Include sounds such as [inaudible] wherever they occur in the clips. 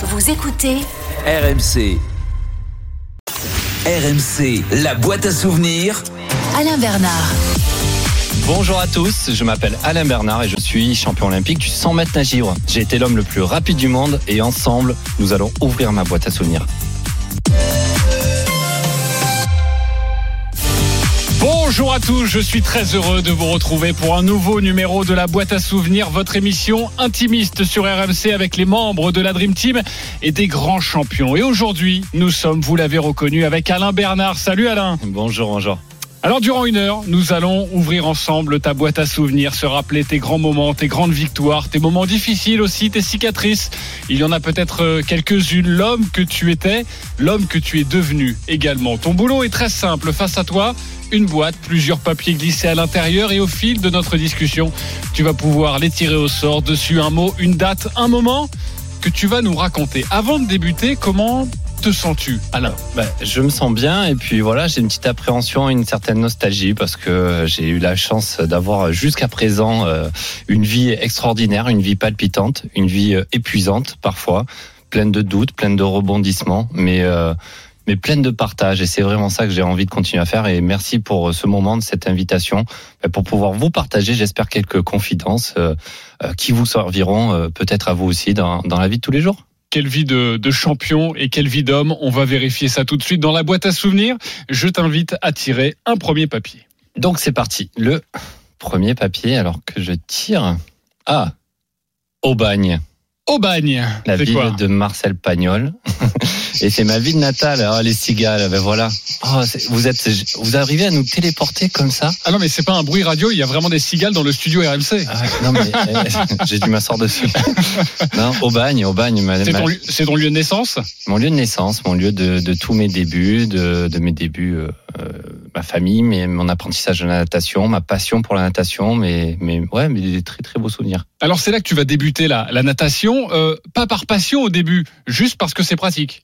Vous écoutez RMC. RMC, la boîte à souvenirs. Alain Bernard. Bonjour à tous, je m'appelle Alain Bernard et je suis champion olympique du 100 mètres nage libre. J'ai été l'homme le plus rapide du monde et ensemble, nous allons ouvrir ma boîte à souvenirs. Bonjour à tous, je suis très heureux de vous retrouver pour un nouveau numéro de la boîte à souvenirs, votre émission intimiste sur RMC avec les membres de la Dream Team et des grands champions. Et aujourd'hui, nous sommes, vous l'avez reconnu, avec Alain Bernard. Salut Alain. Bonjour, bonjour. Alors durant une heure, nous allons ouvrir ensemble ta boîte à souvenirs, se rappeler tes grands moments, tes grandes victoires, tes moments difficiles aussi, tes cicatrices. Il y en a peut-être euh, quelques-unes. L'homme que tu étais, l'homme que tu es devenu également. Ton boulot est très simple. Face à toi, une boîte, plusieurs papiers glissés à l'intérieur et au fil de notre discussion, tu vas pouvoir les tirer au sort. Dessus un mot, une date, un moment que tu vas nous raconter. Avant de débuter, comment te sens-tu, Alain? Bah, Je me sens bien et puis voilà, j'ai une petite appréhension, une certaine nostalgie parce que j'ai eu la chance d'avoir jusqu'à présent euh, une vie extraordinaire, une vie palpitante, une vie euh, épuisante parfois, pleine de doutes, pleine de rebondissements, mais euh, mais pleine de partage et c'est vraiment ça que j'ai envie de continuer à faire et merci pour ce moment de cette invitation pour pouvoir vous partager j'espère quelques confidences qui vous serviront peut-être à vous aussi dans, dans la vie de tous les jours quelle vie de, de, champion et quelle vie d'homme. On va vérifier ça tout de suite dans la boîte à souvenirs. Je t'invite à tirer un premier papier. Donc c'est parti. Le premier papier, alors que je tire. Ah, Aubagne. Aubagne. La ville de Marcel Pagnol. [laughs] Et c'est ma ville natale, oh, les cigales. Ben voilà. Oh, vous êtes, vous arrivez à nous téléporter comme ça? Ah non, mais c'est pas un bruit radio. Il y a vraiment des cigales dans le studio RMC. Ah, non mais eh, [laughs] j'ai dû m'asseoir dessus. [laughs] non, Aubagne, Aubagne. C'est ton, ma... ton, lieu de naissance? Mon lieu de naissance, mon lieu de, de tous mes débuts, de, de mes débuts. Euh, ma famille, mais mon apprentissage de la natation, ma passion pour la natation, mais, mais ouais, mais des très très beaux souvenirs. Alors c'est là que tu vas débuter la, la natation, euh, pas par passion au début, juste parce que c'est pratique.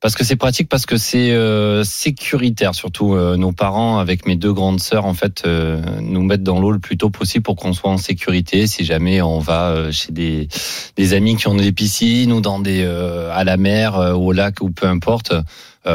Parce que c'est pratique, parce que c'est euh, sécuritaire. Surtout, euh, nos parents, avec mes deux grandes sœurs, en fait, euh, nous mettent dans l'eau le plus tôt possible pour qu'on soit en sécurité. Si jamais on va euh, chez des, des amis qui ont des piscines ou dans des à la mer au lac ou peu importe,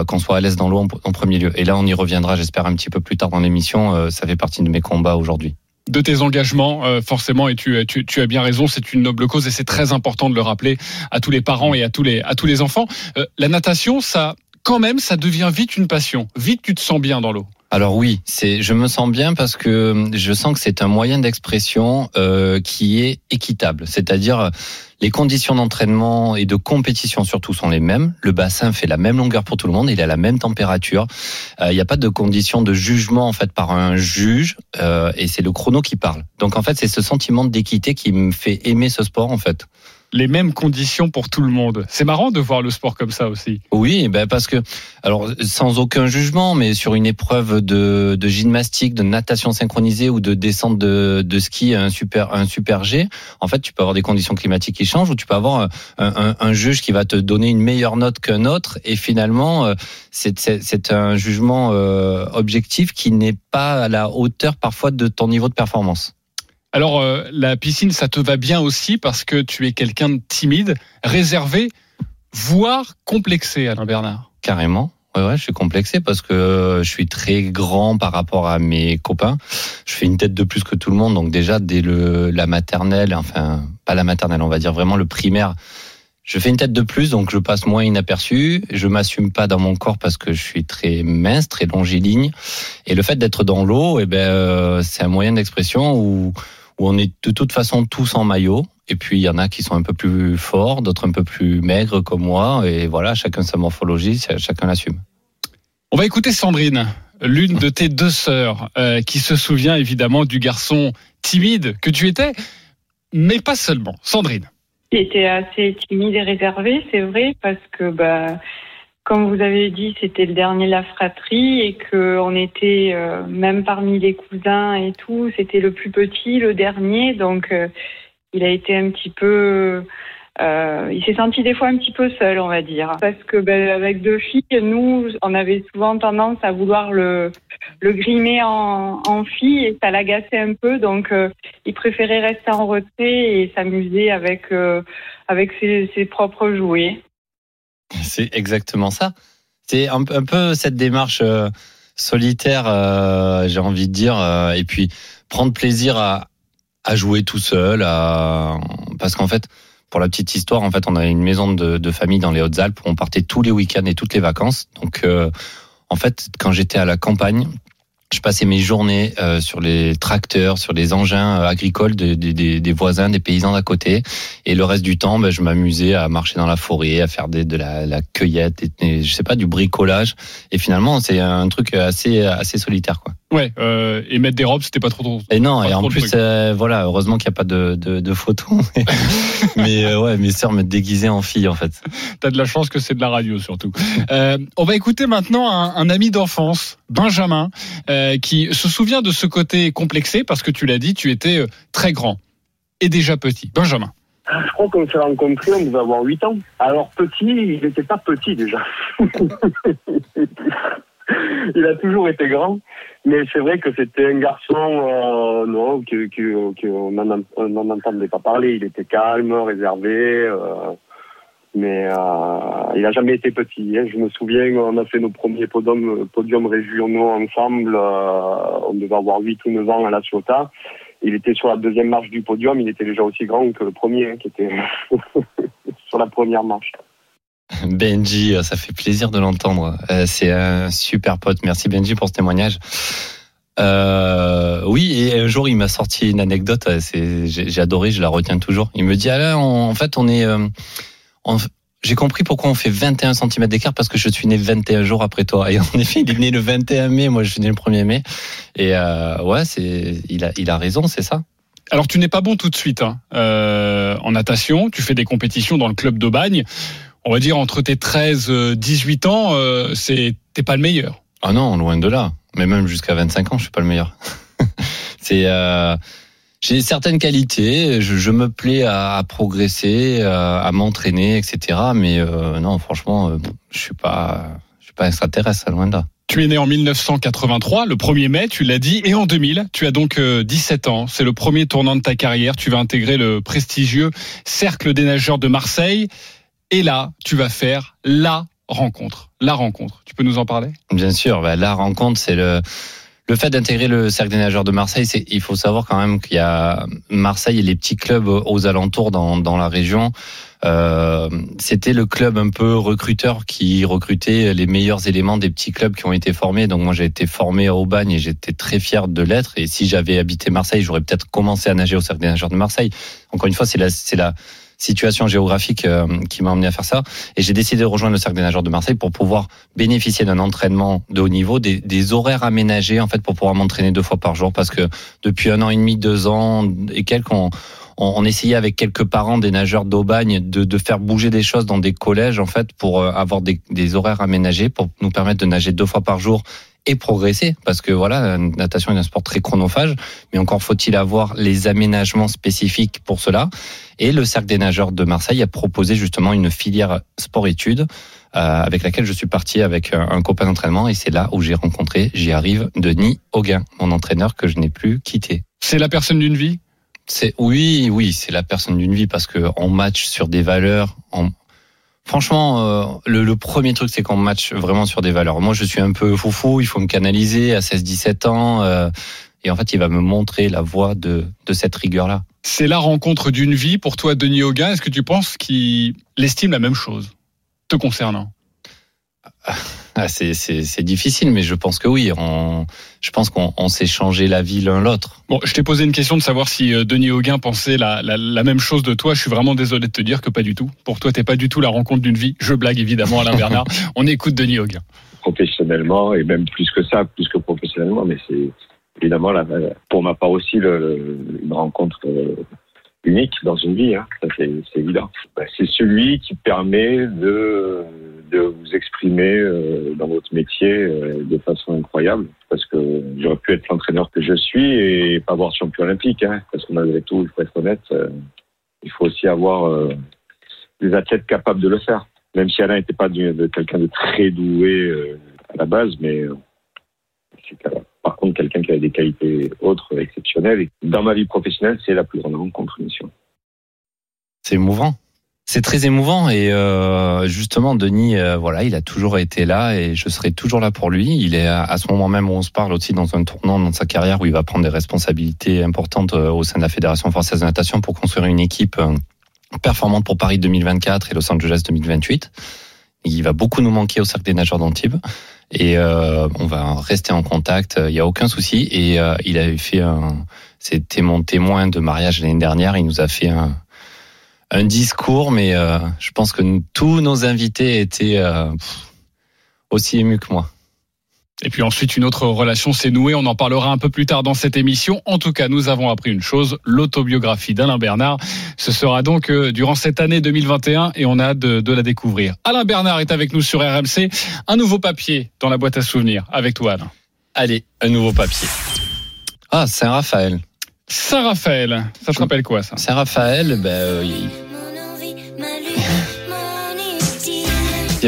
qu'on soit à l'aise dans l'eau en, en, premier lieu. Et là, on y reviendra, j'espère, un petit peu plus tard dans l'émission. ça fait partie de mes combats aujourd'hui de tes engagements, euh, forcément, et tu, tu, tu, as bien raison, c'est une noble cause et c'est très important de le rappeler à tous les parents et à tous les, à tous les enfants. Euh, la natation, ça, quand même, ça devient vite une passion. Vite, tu te sens bien dans l'eau. Alors oui, c'est, je me sens bien parce que je sens que c'est un moyen d'expression euh, qui est équitable. C'est-à-dire les conditions d'entraînement et de compétition surtout sont les mêmes. Le bassin fait la même longueur pour tout le monde, il a la même température. Euh, il n'y a pas de conditions de jugement en fait par un juge euh, et c'est le chrono qui parle. Donc en fait c'est ce sentiment d'équité qui me fait aimer ce sport en fait les mêmes conditions pour tout le monde. C'est marrant de voir le sport comme ça aussi. Oui, ben parce que, alors sans aucun jugement, mais sur une épreuve de, de gymnastique, de natation synchronisée ou de descente de, de ski, un super, un super G, en fait, tu peux avoir des conditions climatiques qui changent ou tu peux avoir un, un, un juge qui va te donner une meilleure note qu'un autre et finalement, euh, c'est un jugement euh, objectif qui n'est pas à la hauteur parfois de ton niveau de performance. Alors, euh, la piscine, ça te va bien aussi parce que tu es quelqu'un de timide, réservé, voire complexé, Alain Bernard. Carrément. Ouais, ouais, je suis complexé parce que je suis très grand par rapport à mes copains. Je fais une tête de plus que tout le monde, donc déjà dès le la maternelle, enfin pas la maternelle, on va dire vraiment le primaire. Je fais une tête de plus, donc je passe moins inaperçu. Je m'assume pas dans mon corps parce que je suis très mince, très longiligne. Et le fait d'être dans l'eau, eh ben, euh, c'est un moyen d'expression où où on est de toute façon tous en maillot. Et puis il y en a qui sont un peu plus forts, d'autres un peu plus maigres comme moi. Et voilà, chacun sa morphologie, chacun l'assume. On va écouter Sandrine, l'une de tes deux sœurs, euh, qui se souvient évidemment du garçon timide que tu étais, mais pas seulement. Sandrine. J'étais assez timide et réservé, c'est vrai, parce que bah comme vous avez dit, c'était le dernier de la fratrie et que on était euh, même parmi les cousins et tout, c'était le plus petit, le dernier, donc euh, il a été un petit peu, euh, il s'est senti des fois un petit peu seul, on va dire, parce que ben, avec deux filles, nous, on avait souvent tendance à vouloir le le grimer en, en fille et ça l'agaçait un peu, donc il préférait rester en retrait et s'amuser avec avec ses, ses propres jouets. C'est exactement ça. C'est un, peu cette démarche euh, solitaire, euh, j'ai envie de dire, euh, et puis prendre plaisir à, jouer tout seul, parce qu'en fait, pour la petite histoire, en fait, on avait une maison de, de famille dans les Hautes-Alpes où on partait tous les week-ends et toutes les vacances. Donc, en fait, quand j'étais à la campagne, je passais mes journées euh, sur les tracteurs, sur les engins euh, agricoles des, des- des- des voisins, des paysans d'à côté. Et le reste du temps, ben, je m'amusais à marcher dans la forêt, à faire des, de la, la cueillette, et, et, je sais pas, du bricolage. Et finalement, c'est un truc assez assez solitaire, quoi. Ouais, euh, et mettre des robes, c'était pas trop trop. Et non, et en plus, euh, voilà, heureusement qu'il n'y a pas de, de, de photos. Mais, [laughs] mais, euh, ouais, mes sœurs me déguisaient en fille, en fait. T'as de la chance que c'est de la radio surtout. Euh, on va écouter maintenant un, un ami d'enfance, Benjamin, euh, qui se souvient de ce côté complexé parce que tu l'as dit, tu étais très grand et déjà petit. Benjamin. Je crois qu'on s'est rencontrés, on devait avoir 8 ans. Alors petit, il n'était pas petit déjà. [laughs] [laughs] il a toujours été grand, mais c'est vrai que c'était un garçon, euh, non, on n'en entendait pas parler. Il était calme, réservé, euh, mais euh, il a jamais été petit. hein. Je me souviens, on a fait nos premiers podiums, podiums régionaux ensemble. euh, on devait avoir 8 ou 9 ans à la Ciotat. Il était sur la deuxième marche du podium, il était déjà aussi grand que le premier, hein, qui était [laughs] sur la première marche. [laughs] Benji, ça fait plaisir de l'entendre. Euh, C'est un super pote. Merci Benji pour ce témoignage. Euh, oui, et un jour il m'a sorti une anecdote. euh, j'ai adoré, je la retiens toujours. Il me dit Alain, on- en fait, on est, euh, j'ai compris pourquoi on fait 21 cm d'écart parce que je suis né 21 jours après toi. Et en effet, il est né le 21 mai, moi je suis né le 1er mai. Et euh, ouais, il a, raison, c'est ça. Alors tu n'es pas bon tout de suite hein. Euh, en natation, tu fais des compétitions dans le club d'Aubagne. On va dire entre tes 13 euh, 18 ans, euh, c'est t'es pas le meilleur. Ah non, loin de là. Mais même jusqu'à 25 ans, je suis pas le meilleur. [laughs] c'est, euh, j'ai certaines qualités. Je, je me plais à, à progresser, à, à m'entraîner, etc. Mais euh, non, franchement, euh, je suis pas, je suis pas extraterrestre, loin de là. Tu es né en 1983, le 1er mai, tu l'as dit, et en 2000, tu as donc euh, 17 ans. C'est le premier tournant de ta carrière. Tu vas intégrer le prestigieux Cercle des nageurs de Marseille. Et là, tu vas faire la rencontre. La rencontre. Tu peux nous en parler? Bien sûr, bah, la rencontre, c'est le le fait d'intégrer le cercle des nageurs de Marseille. Il faut savoir quand même qu'il y a Marseille et les petits clubs aux alentours dans dans la région. Euh, C'était le club un peu recruteur qui recrutait les meilleurs éléments des petits clubs qui ont été formés. Donc moi j'ai été formé à Aubagne et j'étais très fier de l'être. Et si j'avais habité Marseille, j'aurais peut-être commencé à nager au cercle des nageurs de Marseille. Encore une fois, c'est la situation géographique euh, qui m'a emmené à faire ça. Et j'ai décidé de rejoindre le cercle des nageurs de Marseille pour pouvoir bénéficier d'un entraînement de haut niveau, des, des horaires aménagés en fait pour pouvoir m'entraîner deux fois par jour. Parce que depuis un an et demi, deux ans et quelques, on, on, on essayait avec quelques parents des nageurs d'Aubagne de, de faire bouger des choses dans des collèges en fait pour euh, avoir des, des horaires aménagés pour nous permettre de nager deux fois par jour et progresser parce que voilà la natation est un sport très chronophage mais encore faut-il avoir les aménagements spécifiques pour cela et le cercle des nageurs de Marseille a proposé justement une filière sport-études euh, avec laquelle je suis parti avec un, un copain d'entraînement et c'est là où j'ai rencontré, j'y arrive, Denis Auguin, mon entraîneur que je n'ai plus quitté. C'est la personne d'une vie? C'est oui, oui, c'est la personne d'une vie parce que on match sur des valeurs. On... Franchement, euh, le, le premier truc, c'est qu'on match vraiment sur des valeurs. Moi, je suis un peu foufou, il faut me canaliser à 16-17 ans. euh, et en fait, il va me montrer la voie de, de cette rigueur-là. C'est la rencontre d'une vie pour toi, Denis Auguin. Est-ce que tu penses qu'il estime la même chose te concernant? [laughs] Ah, c'est, c'est, c'est difficile, mais je pense que oui. On, je pense qu'on on s'est changé la vie l'un l'autre. Bon, je t'ai posé une question de savoir si euh, Denis Auguin pensait la, la, la même chose de toi. Je suis vraiment désolé de te dire que pas du tout. Pour toi, t'es pas du tout la rencontre d'une vie. Je blague évidemment, Alain Bernard. [laughs] On écoute Denis Auguin. professionnellement et même plus que ça, plus que professionnellement, mais c'est évidemment la, pour ma part aussi le, le- une rencontre euh, unique dans une vie, hein. c'est évident. Bah, c'est celui qui permet de, de vous exprimer euh, dans votre métier euh, de façon incroyable, parce que j'aurais pu être l'entraîneur que je suis et pas avoir champion olympique, hein, parce qu'on malgré tout, il faut être honnête, euh, il faut aussi avoir euh, des athlètes capables de le faire même si Alain n'était pas de quelqu'un de très doué euh, à la base, mais euh, c'est qu'à- par contre quelqu'un qui a des qualités autres exceptionnelles. Et dans ma vie professionnelle, c'est la plus grande rencontre, sûr. C'est émouvant. C'est très émouvant et euh, justement Denis, euh, voilà, il a toujours été là et je serai toujours là pour lui. Il est à, à ce moment même où on se parle aussi dans un tournant dans sa carrière où il va prendre des responsabilités importantes euh, au sein de la Fédération française de natation pour construire une équipe euh, performante pour Paris 2024 et Los Angeles 2028. Il va beaucoup nous manquer au cercle des nageurs d'Antibes et euh, on va rester en contact. Il n'y a aucun souci et euh, il avait fait un, c'était mon témoin de mariage l'année dernière. Il nous a fait un discours, mais euh, je pense que tous nos invités étaient euh, aussi émus que moi. Et puis ensuite, une autre relation s'est nouée. On en parlera un peu plus tard dans cette émission. En tout cas, nous avons appris une chose l'autobiographie d'Alain Bernard. Ce sera donc euh, durant cette année 2021 et on a hâte de, de la découvrir. Alain Bernard est avec nous sur RMC. Un nouveau papier dans la boîte à souvenirs. Avec toi, Alain. Allez, un nouveau papier. Ah, Saint-Raphaël. Saint-Raphaël. Ça te rappelle quoi, ça? Saint-Raphaël, ben, euh,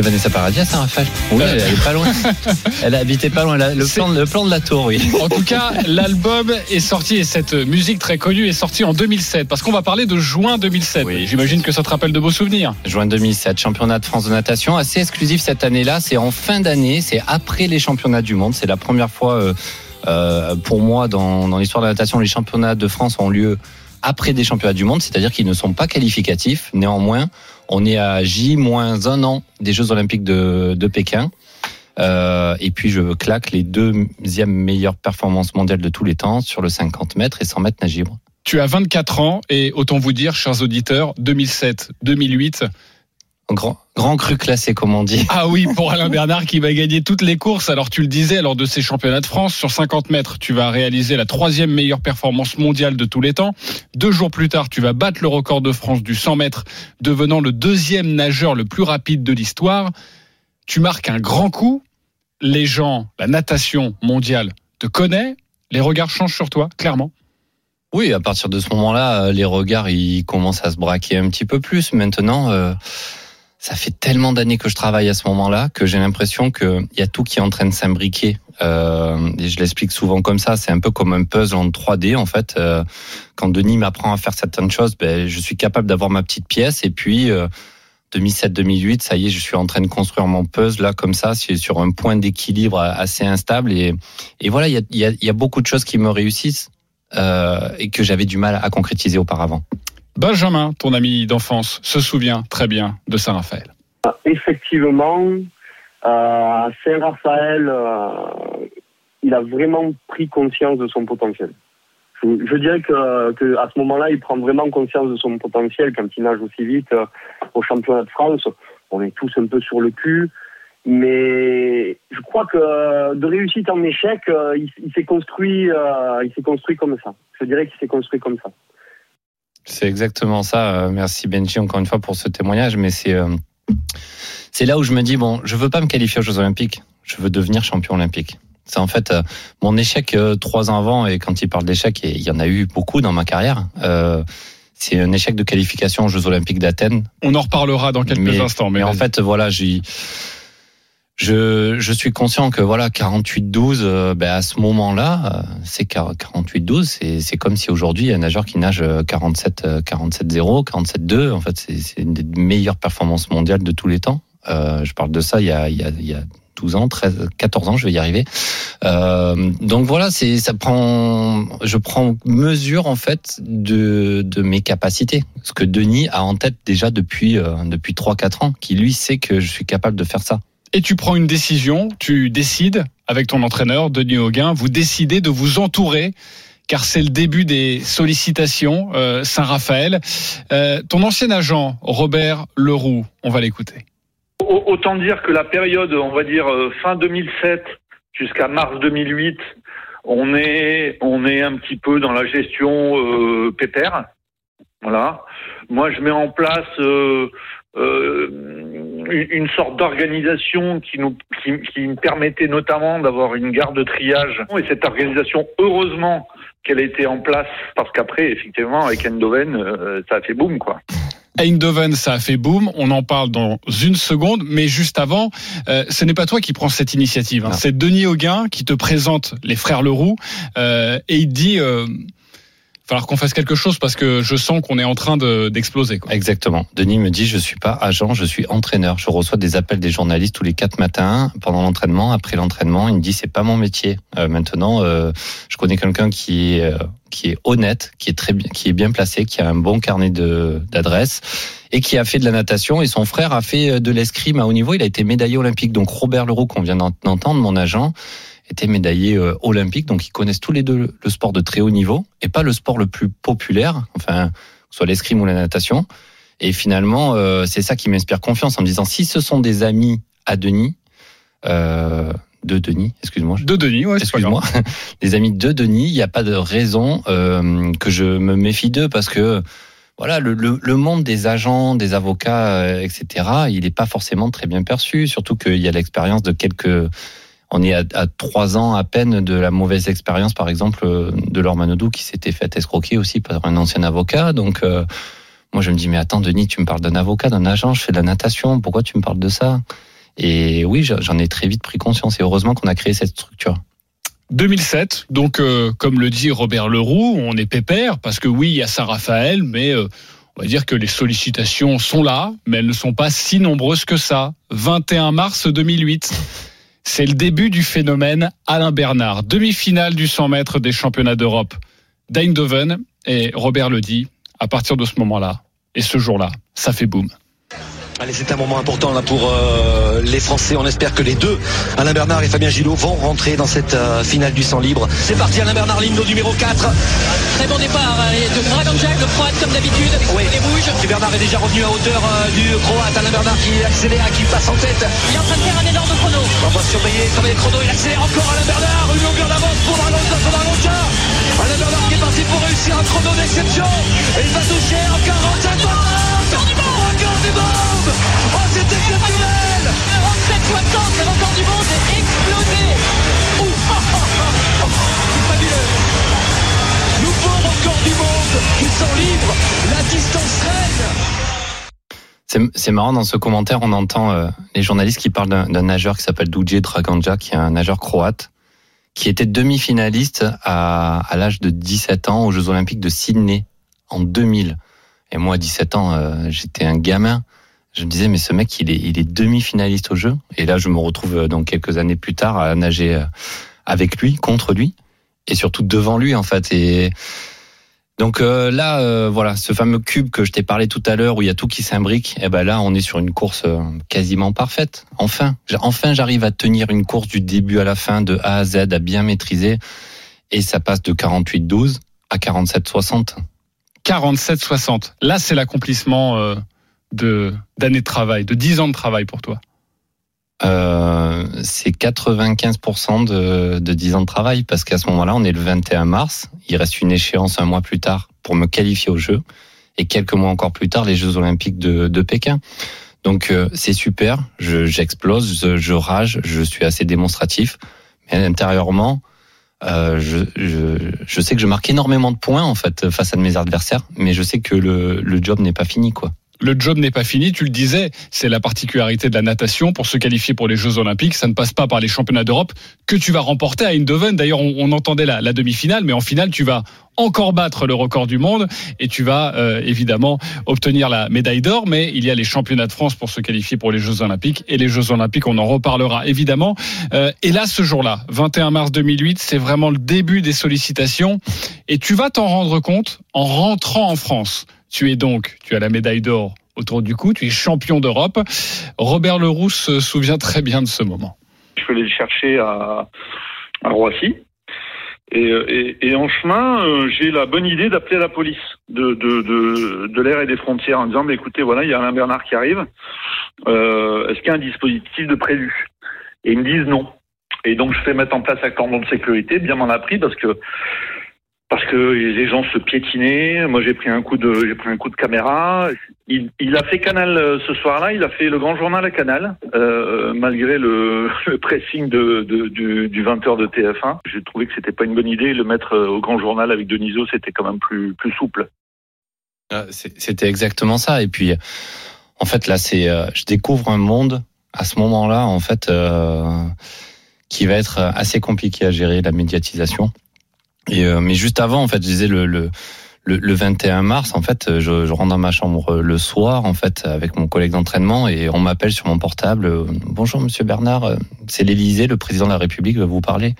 Vanessa Paradis à Saint-Raphaël. Oui, elle, elle est pas loin. Elle habitait pas loin. Le plan, le plan de la tour, oui. En tout cas, l'album est sorti et cette musique très connue est sortie en 2007 parce qu'on va parler de juin 2007. Oui. J'imagine que ça te rappelle de beaux souvenirs. Juin 2007, championnat de France de natation, assez exclusif cette année-là. C'est en fin d'année, c'est après les championnats du monde. C'est la première fois euh, euh, pour moi dans, dans l'histoire de la natation, les championnats de France ont lieu après des championnats du monde, c'est-à-dire qu'ils ne sont pas qualificatifs. Néanmoins, on est à J moins un an des Jeux Olympiques de, de Pékin. Euh, et puis je claque les deuxièmes meilleures performances mondiales de tous les temps sur le 50 mètres et 100 mètres nage libre. Tu as 24 ans et autant vous dire, chers auditeurs, 2007, 2008. Grand, grand cru classé, comme on dit. Ah oui, pour Alain Bernard qui va gagner toutes les courses. Alors tu le disais, lors de ces championnats de France, sur 50 mètres, tu vas réaliser la troisième meilleure performance mondiale de tous les temps. Deux jours plus tard, tu vas battre le record de France du 100 mètres, devenant le deuxième nageur le plus rapide de l'histoire. Tu marques un grand coup. Les gens, la natation mondiale te connaît. Les regards changent sur toi, clairement. Oui, à partir de ce moment-là, euh, les regards ils commencent à se braquer un petit peu plus. Maintenant, euh, ça fait tellement d'années que je travaille à ce moment-là que j'ai l'impression qu'il y a tout qui est en train de s'imbriquer. Euh, et je l'explique souvent comme ça, c'est un peu comme un puzzle en 3D en fait. Euh, quand Denis m'apprend à faire certaines choses, ben, je suis capable d'avoir ma petite pièce et puis euh, 2007-2008, ça y est, je suis en train de construire mon puzzle là comme ça, sur un point d'équilibre assez instable et, et voilà, il y a, y, a, y a beaucoup de choses qui me réussissent euh, et que j'avais du mal à concrétiser auparavant. Benjamin, ton ami d'enfance, se souvient très bien de Saint-Raphaël. Effectivement, euh, Saint-Raphaël, euh, il a vraiment pris conscience de son potentiel. Je, dirais que, à ce moment-là, il prend vraiment conscience de son potentiel quand il nage aussi vite euh, au championnat de France. On est tous un peu sur le cul, mais je crois que de réussite en échec, il, s'est construit, il s'est construit comme ça. Je dirais qu'il s'est construit comme ça. C'est exactement ça. Euh, Merci Benji encore une fois pour ce témoignage, mais c'est euh, c'est là où je me dis bon, je veux pas me qualifier aux Jeux Olympiques, je veux devenir champion olympique. C'est en fait euh, mon échec euh, trois ans avant et quand il parle d'échec, il y en a eu beaucoup dans ma carrière. euh, c'est un échec de qualification aux Jeux Olympiques d'Athènes. On en reparlera dans quelques Mais- instants. Mais, Mais en fait, voilà, j'ai, je, je suis conscient que voilà, 48-12, euh, ben, à ce moment-là, euh, c'est 48-12, c'est, comme si aujourd'hui, un nageur qui nage euh, 47, euh, 47-0, 47-2, en fait, c'est, c'est une des meilleures performances mondiales de tous les temps. Euh, je parle de ça il y a, il y a, il y a 12 ans, 13, 14 ans, je vais y arriver. Euh, donc voilà, c'est, ça prend, je prends mesure en fait de, de mes capacités. Ce que Denis a en tête déjà depuis euh, depuis 3-4 ans, qui lui sait que je suis capable de faire ça. Et tu prends une décision, tu décides avec ton entraîneur, Denis Auguin, vous décidez de vous entourer car c'est le début des sollicitations euh, Saint-Raphaël. Euh, ton ancien agent, Robert Leroux, on va l'écouter. Au- Autant dire que la période, on va dire euh, fin 2007 jusqu'à mars 2008, on est on un petit peu dans la gestion euh, pépère. Voilà. Moi, je mets en place une, une sorte d'organisation qui nous qui, qui me permettait notamment d'avoir une gare de triage. Et cette organisation, heureusement qu'elle a été en place parce qu'après, effectivement, avec Endoven, euh, ça a fait boum quoi. Eindhoven, ça a fait boom. On en parle dans une seconde, mais juste avant, euh, ce n'est pas toi qui prends cette initiative. hein. C'est Denis Auguin qui te présente les frères Leroux euh, et il dit euh, falloir qu'on fasse quelque chose parce que je sens qu'on est en train de- d'exploser. Exactement. Denis me dit je suis pas agent, je suis entraîneur. Je reçois des appels des journalistes tous les quatre matins pendant l'entraînement, après l'entraînement. Il me dit c'est pas mon métier. Euh, maintenant, euh, je connais quelqu'un qui est euh, qui est honnête, qui est très bien, qui est bien placé, qui a un bon carnet d'adresses et qui a fait de la natation. Et son frère a fait euh, de l'escrime à haut niveau. Il a été médaillé olympique. Donc Robert Leroux qu'on vient d'en- d'entendre, mon agent était médaillé euh, olympique, donc ils connaissent tous les deux le sport de très haut niveau et pas le sport le plus populaire, enfin que soit l'escrime ou la natation. Et finalement, euh, c'est ça qui m'inspire confiance en me disant si ce sont des amis à Denis, euh, de Denis, excuse-moi, De Denis, ouais, excuse-moi, [laughs] des amis de Denis, il n'y a pas de raison euh, que je me méfie d'eux parce que voilà, le, le, le monde des agents, des avocats, euh, etc., il n'est pas forcément très bien perçu, surtout qu'il y a l'expérience de quelques... On est à, à trois ans à peine de la mauvaise expérience, par exemple, euh, de Laure Manodou qui s'était fait escroquer aussi par un ancien avocat. Donc, euh, moi, je me dis, mais attends, Denis, tu me parles d'un avocat, d'un agent, je fais de la natation, pourquoi tu me parles de ça? Et oui, j'en ai très vite pris conscience. Et heureusement qu'on a créé cette structure. 2007, donc euh, comme le dit Robert Leroux, on est pépère parce que oui, il y a Saint-Raphaël, mais on va dire que les sollicitations sont là, mais elles ne sont pas si nombreuses que ça. 21 mars 2008. C'est le début du phénomène Alain Bernard, demi-finale du 100 mètres des championnats d'Europe d'Eindhoven. Et Robert le dit, à partir de ce moment-là, et ce jour-là, ça fait boum. Allez, c'est un moment important là pour euh, les Français. On espère que les deux, Alain Bernard et Fabien Gillot, vont rentrer dans cette euh, finale du 100 libre. C'est parti, Alain Bernard, ligne numéro 4. Très bon départ euh, de Dragon Jack, le croate comme d'habitude, Oui. les rouges. Et Bernard est déjà revenu à hauteur euh, du Croate. Alain Bernard qui accélère, qui passe en tête. Il est en train de faire un énorme chrono. On va surveiller comme les chronos. Il accélère encore Alain Bernard. Une longueur d'avance pour Dragon Jack. Alain Bernard qui est parti pour réussir un chrono d'exception. Et il va toucher en 45 Record C'est marrant, dans ce commentaire, on entend euh, les journalistes qui parlent d'un nageur qui s'appelle Duje Draganja, qui est un nageur croate, qui était demi-finaliste à, l'âge de 17 ans aux Jeux Olympiques de Sydney en 2000. Et moi, à 17 ans, euh, j'étais un gamin. Je me disais, mais ce mec, il est, demi-finaliste aux Jeux. Et là, je me retrouve euh, donc quelques années plus tard à nager avec lui, contre lui, et surtout devant lui, en fait. Donc euh, là, euh, voilà, ce fameux cube que je t'ai parlé tout à l'heure où il y a tout qui s'imbrique, et ben là, on est sur une course euh, quasiment parfaite. Enfin, enfin, j'arrive à tenir une course du début à la fin, de A à Z, à bien maîtriser, et ça passe de 48-12 à 47-60. 47-60. Là, c'est l'accomplissement de d'années de travail, de 10 ans de travail pour toi. Euh, c'est 95% de, de 10 ans de travail parce qu'à ce moment-là, on est le 21 mars. Il reste une échéance un mois plus tard pour me qualifier aux Jeux et quelques mois encore plus tard, les Jeux Olympiques de, de Pékin. Donc euh, c'est super, je- j'explose, je, je rage, je suis assez démonstratif, mais intérieurement, euh, je, je, je sais que je marque énormément de points en fait face à mes adversaires, mais je sais que le, le job n'est pas fini quoi. Le job n'est pas fini, tu le disais, c'est la particularité de la natation. Pour se qualifier pour les Jeux Olympiques, ça ne passe pas par les championnats d'Europe que tu vas remporter à Eindhoven. D'ailleurs, on, entendait la, la demi-finale, mais en finale, tu vas encore battre le record du monde et tu vas euh, évidemment obtenir la médaille d'or. Mais il y a les championnats de France pour se qualifier pour les Jeux Olympiques et les Jeux Olympiques, on en reparlera évidemment. Euh, et là, ce jour-là, 21 mars 2008, c'est vraiment le début des sollicitations et tu vas t'en rendre compte en rentrant en France. Tu es donc, tu as la médaille d'or autour du cou, tu es champion d'Europe. Robert Leroux se souvient très bien de ce moment. Je suis allé le chercher à, Roissy. Et, euh, et, en chemin, euh, j'ai la bonne idée d'appeler la police de, l'air et des frontières en disant, mais écoutez, voilà, il y a Alain Bernard qui arrive. Euh, Est-ce qu'il y a un dispositif de prévu? Et ils me disent non. Et donc je fais mettre en place un cordon de sécurité, bien m'en a pris parce que parce que les gens se piétinaient. Moi, j'ai pris un coup de, j'ai pris un coup de caméra. Il, a fait Canal euh, ce soir-là. Il a fait le grand journal à Canal, euh, malgré le, [laughs] pressing de, du, du 20h de TF1. J'ai trouvé que c'était pas une bonne idée. Le mettre euh, au grand journal avec Deniso, c'était quand même plus, plus souple. C'était exactement ça. Et puis, en fait, là, c'est, je découvre un monde à ce moment-là, en fait, qui va être assez compliqué à gérer la médiatisation. Et euh, mais juste avant, en fait, je disais le, le le, le 21 mars, en fait, je, je rentre dans ma chambre le soir, en fait, avec mon collègue d'entraînement, et on m'appelle sur mon portable. euh, Bonjour, Monsieur Bernard, euh, c'est l'Élysée, le président de la République veut vous parler.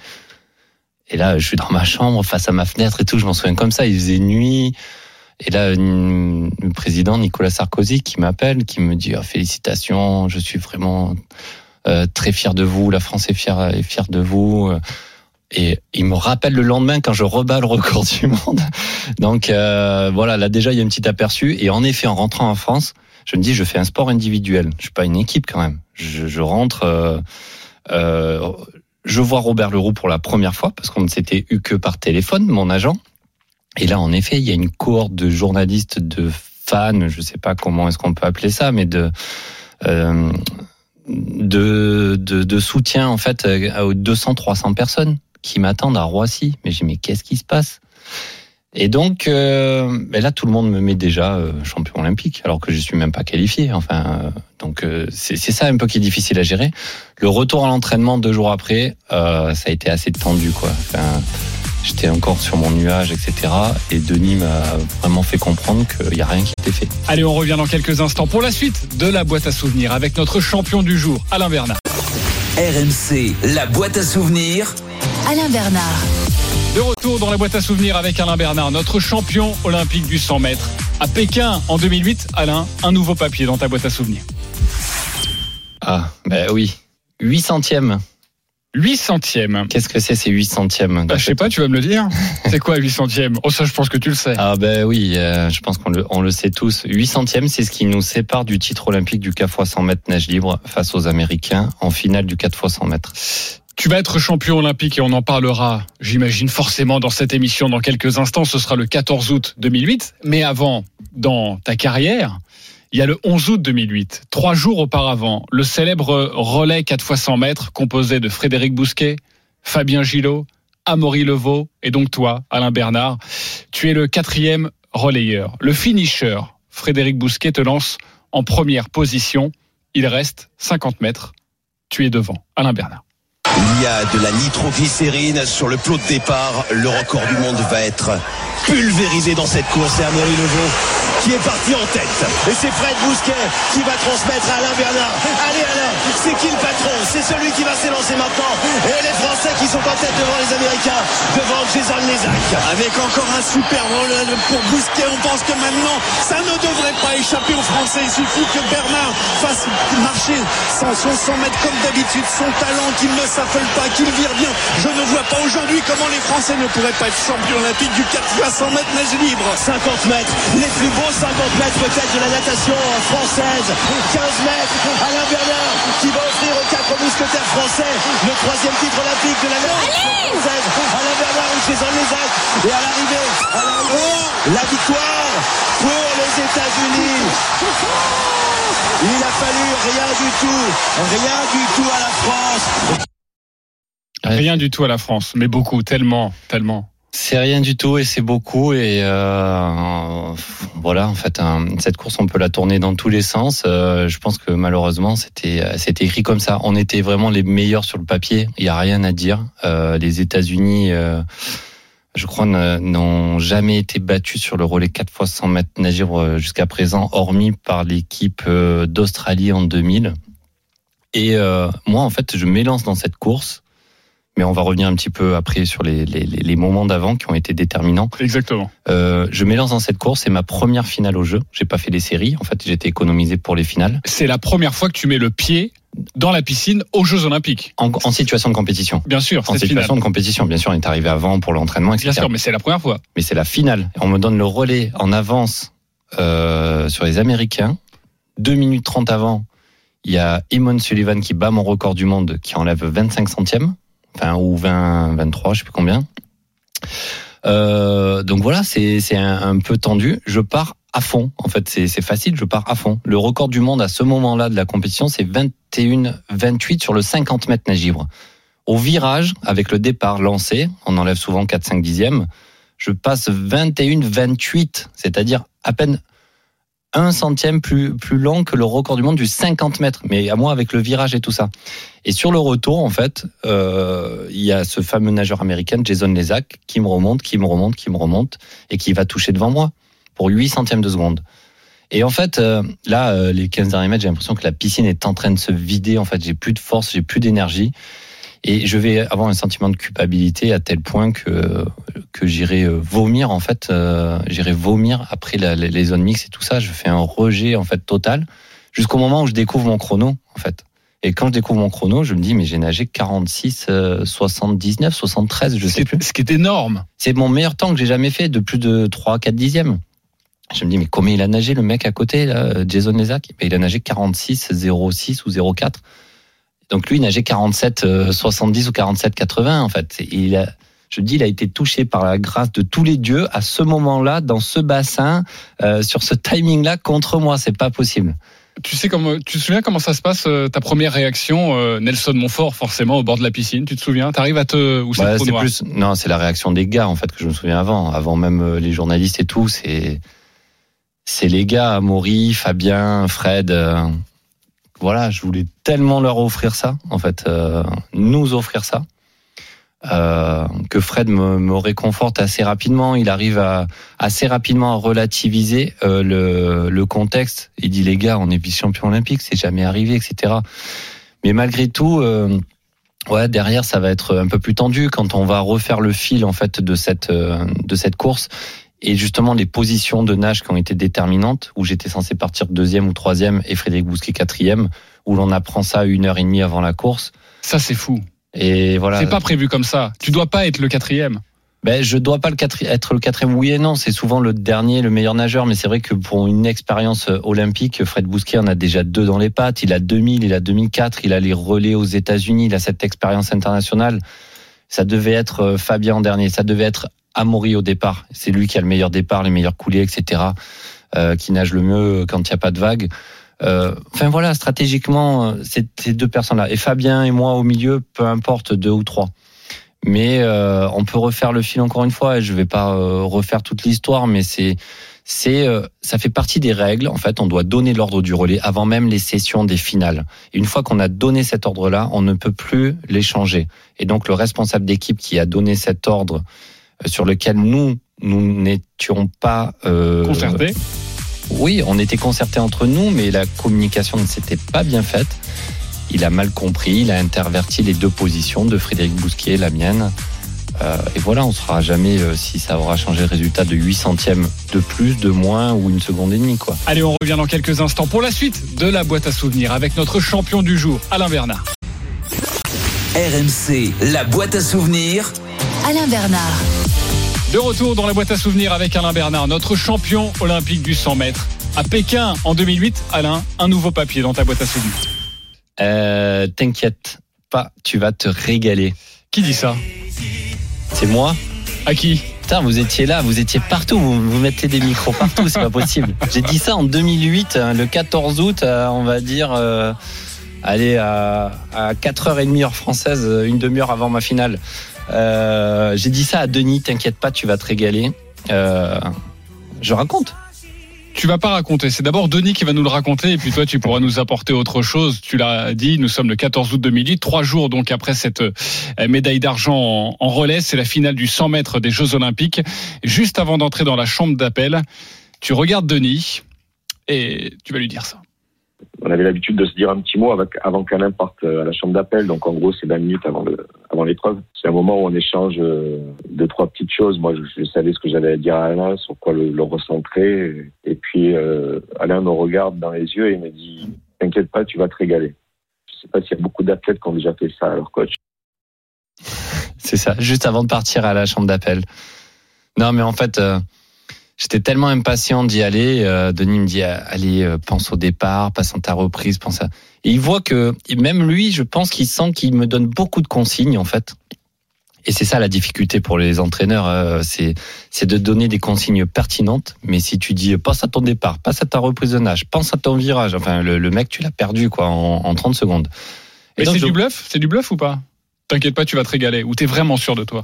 Et là, je suis dans ma chambre, face à ma fenêtre et tout. Je m'en souviens comme ça. Il faisait nuit. Et là, le président Nicolas Sarkozy qui m'appelle, qui me dit Ah, félicitations, je suis vraiment euh, très fier de vous. La France est fière, est fière de vous. Et il me rappelle le lendemain quand je rebats le record [laughs] du monde. Donc euh, voilà, là déjà il y a un petit aperçu. Et en effet, en rentrant en France, je me dis je fais un sport individuel. Je suis pas une équipe quand même. Je, je rentre. euh, euh, je vois Robert Leroux pour la première fois parce qu'on ne s'était eu que par téléphone, mon agent. Et là, en effet, il y a une cohorte de journalistes, de fans, je sais pas comment est-ce qu'on peut appeler ça, mais de euh, de, de, de soutien en fait aux 200-300 personnes qui m'attendent à Roissy. Mais j'ai dit, mais qu'est-ce qui se passe? Et donc euh, ben là, tout le monde me met déjà euh, champion olympique, alors que je suis même pas qualifié. Enfin, euh, donc euh, c'est c'est ça un peu qui est difficile à gérer. Le retour à l'entraînement deux jours après, euh, ça a été assez tendu, quoi. Enfin, J'étais encore sur mon nuage, etc. Et Denis m'a vraiment fait comprendre qu'il n'y a rien qui était fait. Allez, on revient dans quelques instants pour la suite de la boîte à souvenirs avec notre champion du jour, Alain Bernard. RMC, la boîte à souvenirs. Alain Bernard. De retour dans la boîte à souvenirs avec Alain Bernard, notre champion olympique du 100 mètres. À Pékin en 2008, Alain, un nouveau papier dans ta boîte à souvenirs. Ah, ben oui. 8 centièmes. 8 centièmes. Qu'est-ce que c'est ces 8 centièmes? Bah, je sais pas, tu vas me le dire. [laughs] C'est quoi 8 centièmes? Oh, ça, je pense que tu le sais. Ah ben oui, euh, je pense qu'on le, on le sait tous. 8 centièmes, c'est ce qui nous sépare du titre olympique du 4 x 100 mètres nage libre face aux Américains en finale du 4 x 100 mètres. Tu vas être champion olympique et on en parlera, j'imagine, forcément dans cette émission dans quelques instants. Ce sera le 14 août 2008. Mais avant, dans ta carrière, il y a le 11 août 2008. Trois jours auparavant, le célèbre relais 4 x 100 mètres composé de Frédéric Bousquet, Fabien Gillot, Amaury Levaux et donc toi, Alain Bernard. Tu es le quatrième relayeur. Le finisher, Frédéric Bousquet, te lance en première position. Il reste 50 mètres. Tu es devant. Alain Bernard. Il y a de la nitroglycérine sur le plot de départ. Le record du monde va être pulvérisé dans cette course. Et Amaury Levaux qui est parti en tête. Et c'est Fred Bousquet qui va transmettre à Alain Bernard. Allez Alain, c'est qui le patron? C'est celui qui va s'élancer maintenant. Et les Français qui sont en tête devant les Américains, devant Jason Lézac. Avec encore un super rôle pour Bousquet, on pense que maintenant, ça ne devrait pas échapper aux Français. Il suffit que Bernard fasse marcher son, son 100 mètres comme d'habitude, son talent, qu'il ne s'affole pas, qu'il vire bien. Je ne vois pas aujourd'hui comment les Français ne pourraient pas être champions olympiques du 4 x 100 mètres nage libre. 50 mètres, les plus beaux 50 mètres peut-être de la natation française. 15 mètres, Alain Bernard qui va offrir aux quatre mousquetaires français le troisième titre olympique de la natation française. Alain Bernard ou Jason Lézac. Et à l'arrivée, à l'arrivée, la victoire pour les États-Unis. Il a fallu rien du tout, rien du tout à la France. Rien du tout à la France, mais beaucoup, tellement, tellement. C'est rien du tout et c'est beaucoup et euh, voilà en fait cette course on peut la tourner dans tous les sens. Euh, je pense que malheureusement c'était c'était écrit comme ça. On était vraiment les meilleurs sur le papier. Il y a rien à dire. Euh, les États-Unis, je crois, n'ont jamais été battus sur le relais 4 fois 100 mètres nage libre jusqu'à présent, hormis par l'équipe d'Australie en 2000. Et moi en fait je m'élance dans cette course. Mais on va revenir un petit peu après sur les, les, les- les moments d'avant qui ont été déterminants. Exactement. Euh, je m'élance dans cette course, c'est ma première finale au jeu. J'ai pas fait les séries, en fait été économisé pour les finales. C'est la première fois que tu mets le pied dans la piscine aux Jeux Olympiques. En, en situation de compétition. Bien sûr, En situation finale. de compétition, bien sûr, on est arrivé avant pour l'entraînement, etc. Bien sûr, mais c'est la première fois. Mais c'est la finale. On me donne le relais en avance euh, sur les Américains. 2 minutes 30 avant, il y a Eamon Sullivan qui bat mon record du monde, qui enlève 25 centièmes, enfin ou 20, 23, je sais plus combien. Euh, donc voilà, c'est un, un peu tendu. Je pars à fond. En fait, c'est facile. Je pars à fond. Le record du monde à ce moment-là de la compétition, c'est 21-28 sur le 50 mètres nage. Au virage, avec le départ lancé, on enlève souvent 4-5 dixièmes. Je passe 21-28, c'est-à-dire à peine un centième plus, plus long que le record du monde du 50 mètres. Mais à moi, avec le virage et tout ça. Et sur le retour, en fait, euh, il y a ce fameux nageur américain, Jason Lezac, qui me remonte, qui me remonte, qui me remonte, et qui va toucher devant moi pour 8 centièmes de seconde. Et en fait, euh, là, euh, les 15 derniers mètres, j'ai l'impression que la piscine est en train de se vider. En fait, j'ai plus de force, j'ai plus d'énergie. Et je vais avoir un sentiment de culpabilité à tel point que, que j'irai euh, vomir, en fait. Euh, j'irai vomir après la- les, les zones mixtes et tout ça. Je fais un rejet, en fait, total. Jusqu'au moment où je découvre mon chrono, en fait. Et quand je découvre mon chrono, je me dis, mais j'ai nagé 46, euh, 79, 73, je sais plus. Ce qui est énorme. C'est mon meilleur temps que j'ai jamais fait, de plus de 3, 4 dixièmes. Je me dis, mais comment il a nagé, le mec à côté, là, Jason Lezac Ben, Il a nagé 46, 06 ou 04. Donc lui, il nageait 47, euh, 70 ou 47, 80, en fait. Il a, je dis, il a été touché par la grâce de tous les dieux à ce moment-là, dans ce bassin, euh, sur ce timing-là, contre moi. C'est pas possible. Tu sais comment, tu te souviens comment ça se passe euh, ta première réaction, euh, Nelson Montfort, forcément au bord de la piscine? Tu te souviens? T'arrives à te ou c'est trop noir? plus, non, c'est la réaction des gars, en fait, que je me souviens avant. Avant même euh, les journalistes et tout, c'est, c'est les gars, Maury, Fabien, Fred. Voilà, je voulais tellement leur offrir ça, en fait, euh, nous offrir ça, euh, que Fred me, me réconforte assez rapidement. Il arrive à assez rapidement à relativiser euh, le, le contexte. Il dit les gars, on est vice-champion olympique, c'est jamais arrivé, etc. Mais malgré tout. euh, Ouais, derrière, ça va être un peu plus tendu quand on va refaire le fil en fait de cette euh, de cette course et justement les positions de nage qui ont été déterminantes où j'étais censé partir deuxième ou troisième et Frédéric Bousquet quatrième où l'on apprend ça une heure et demie avant la course. Ça, c'est fou. Et voilà. C'est pas prévu comme ça. Tu dois pas être le quatrième. Ben, je dois pas le quatri- être le quatrième, oui et non. C'est souvent le dernier, le meilleur nageur, mais c'est vrai que pour une expérience euh, olympique, Fred Bousquet en a déjà deux dans les pattes. Il a 2000, il a 2004, il a les relais aux États-Unis, il a cette expérience internationale. Ça devait être euh, Fabien en dernier, ça devait être Amaury au départ. C'est lui qui a le meilleur départ, les meilleurs coulées, etc. euh, qui nage le mieux quand il n'y a pas de vague. Euh, enfin voilà, stratégiquement, euh, c'est ces deux personnes-là. Et Fabien et moi au milieu, peu importe deux ou trois. Mais euh, on peut refaire le fil encore une fois. Et je vais pas euh, refaire toute l'histoire, mais c'est c'est euh, ça fait partie des règles. En fait, on doit donner l'ordre du relais avant même les sessions des finales. Et une fois qu'on a donné cet ordre-là, on ne peut plus les changer. Et donc le responsable d'équipe qui a donné cet ordre sur lequel nous nous n'étions pas euh, Concerté. oui, on était concertés entre nous, mais la communication ne s'était pas bien faite. Il a mal compris, il a interverti les deux positions de Frédéric Bousquier et la mienne. Euh, et voilà, on ne saura jamais euh, si ça aura changé le résultat de 8 centièmes de plus, de moins ou une seconde et demie. Quoi. Allez, on revient dans quelques instants pour la suite de la boîte à souvenirs avec notre champion du jour, Alain Bernard. RMC, la boîte à souvenirs. Alain Bernard. De retour dans la boîte à souvenirs avec Alain Bernard, notre champion olympique du 100 mètres. À Pékin en 2008, Alain, un nouveau papier dans ta boîte à souvenirs. Euh, T'inquiète pas, tu vas te régaler. Qui dit ça? C'est moi À qui? Putain, vous étiez là, vous étiez partout, vous, vous mettez des micros partout, c'est pas possible. [laughs] J'ai dit ça en 2008, hein, le 14 août, euh, on va dire, euh, allez, à, à 4h30 heure française, euh, une demi-heure avant ma finale. Euh, J'ai dit ça à Denis, t'inquiète pas, tu vas te régaler. Euh, je raconte. Tu vas pas raconter. C'est d'abord Denis qui va nous le raconter et puis toi tu pourras nous apporter autre chose. Tu l'as dit, nous sommes le 14 août 2008, trois jours donc après cette euh, médaille d'argent en, en relais. C'est la finale du 100 mètres des Jeux Olympiques. Juste avant d'entrer dans la chambre d'appel, tu regardes Denis et tu vas lui dire ça. On avait l'habitude de se dire un petit mot avant qu'Alain parte euh, à la chambre d'appel. Donc, en gros, c'est 20 minutes avant l'épreuve. C'est un moment où on échange euh, deux, trois petites choses. Moi, je, savais ce que j'allais dire à Alain, sur quoi le, recentrer. Et puis, euh, Alain me regarde dans les yeux et me dit, t'inquiète pas, tu vas te régaler. Je sais pas s'il y a beaucoup d'athlètes qui ont déjà fait ça à leur coach. C'est ça, juste avant de partir à la chambre d'appel. Non, mais en fait, j'étais tellement impatient d'y aller. euh, Denis me dit, allez, euh, pense au départ, passe en ta reprise, pense à... Et il voit que, et même lui, je pense qu'il sent qu'il me donne beaucoup de consignes, en fait. Et c'est ça la difficulté pour les entraîneurs, euh, c'est c'est de donner des consignes pertinentes. Mais si tu dis pense à ton départ, passe à ta reprise de nage, pense à ton virage, enfin le, le mec tu l'as perdu quoi en, en 30 secondes. Et Mais c'est je- du bluff? C'est du bluff ou pas? T'inquiète pas, tu vas te régaler. Ou t'es vraiment sûr de toi?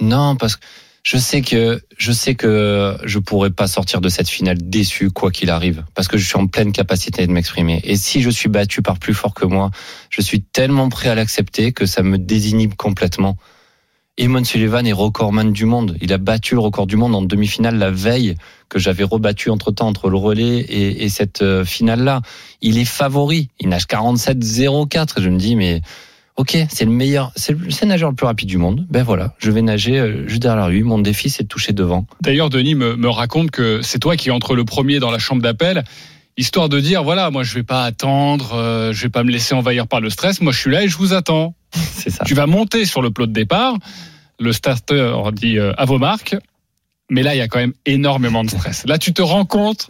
Non, parce que je sais que je sais que je pourrais pas sortir de cette finale déçu quoi qu'il arrive parce que je suis en pleine capacité de m'exprimer. Et si je suis battu par plus fort que moi je suis tellement prêt à l'accepter que ça me désinhibe complètement. Eamon Sullivan est recordman du monde. Il a battu le record du monde en demi-finale la veille que j'avais rebattu entre temps entre le relais et, et cette euh, finale là il est favori. Il nage 47-04 je me dis mais Ok, c'est le meilleur, c'est le nageur le plus rapide du monde. Ben voilà, je vais nager euh, juste derrière lui. Mon défi, c'est de toucher devant. D'ailleurs, Denis me, me raconte que c'est toi qui entre le premier dans la chambre d'appel, histoire de dire voilà, moi je vais pas attendre, euh, je vais pas me laisser envahir par le stress. Moi, je suis là et je vous attends. [laughs] C'est ça. Tu vas monter sur le plot de départ. Le starter dit euh, à vos marques. Mais là, il y a quand même énormément de stress. Là, tu te rends compte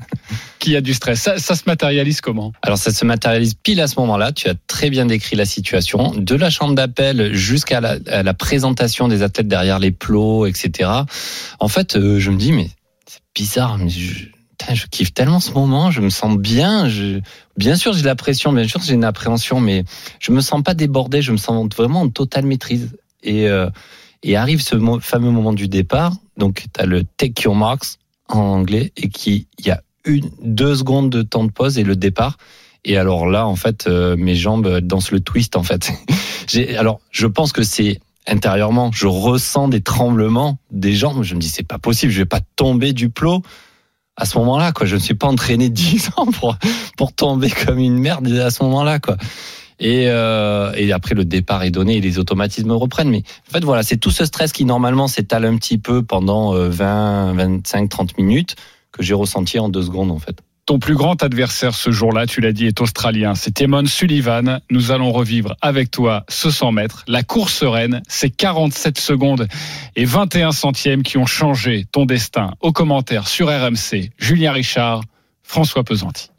qu'il y a du stress. Ça, se matérialise comment? Alors ça se matérialise pile à ce moment-là. Tu as très bien décrit la situation. De la chambre d'appel jusqu'à la, présentation des athlètes derrière les plots, etc. En fait, euh, je me dis mais c'est bizarre. Mais je kiffe tellement ce moment. Je me sens bien. Je, bien sûr, j'ai de la pression. Bien sûr, j'ai une appréhension, mais je me sens pas débordé. Je me sens vraiment en totale maîtrise. Et euh, et arrive ce fameux moment du départ. Donc, tu as le take your marks en anglais et qui, il y a une, deux secondes de temps de pause et le départ. Et alors là, en fait, euh, mes jambes dansent le twist, en fait. [laughs] Alors, je pense que c'est intérieurement, je ressens des tremblements des jambes. Je me dis, c'est pas possible, je vais pas tomber du plot à ce moment-là, quoi. Je ne suis pas entraîné [laughs] 10 ans pour, pour tomber comme une merde à ce moment-là, quoi. Et, euh, et après le départ est donné et les automatismes reprennent. Mais en fait voilà, c'est tout ce stress qui normalement s'étale un petit peu pendant euh, 20, 25, 30 minutes que j'ai ressenti en deux secondes en fait. Ton plus grand adversaire ce jour-là, tu l'as dit, est australien. C'est Eamon Sullivan. Nous allons revivre avec toi ce 100 mètres. La course sereine, c'est 47 secondes et 21 centièmes qui ont changé ton destin. Au commentaire sur RMC, Julien Richard, François Pesanti.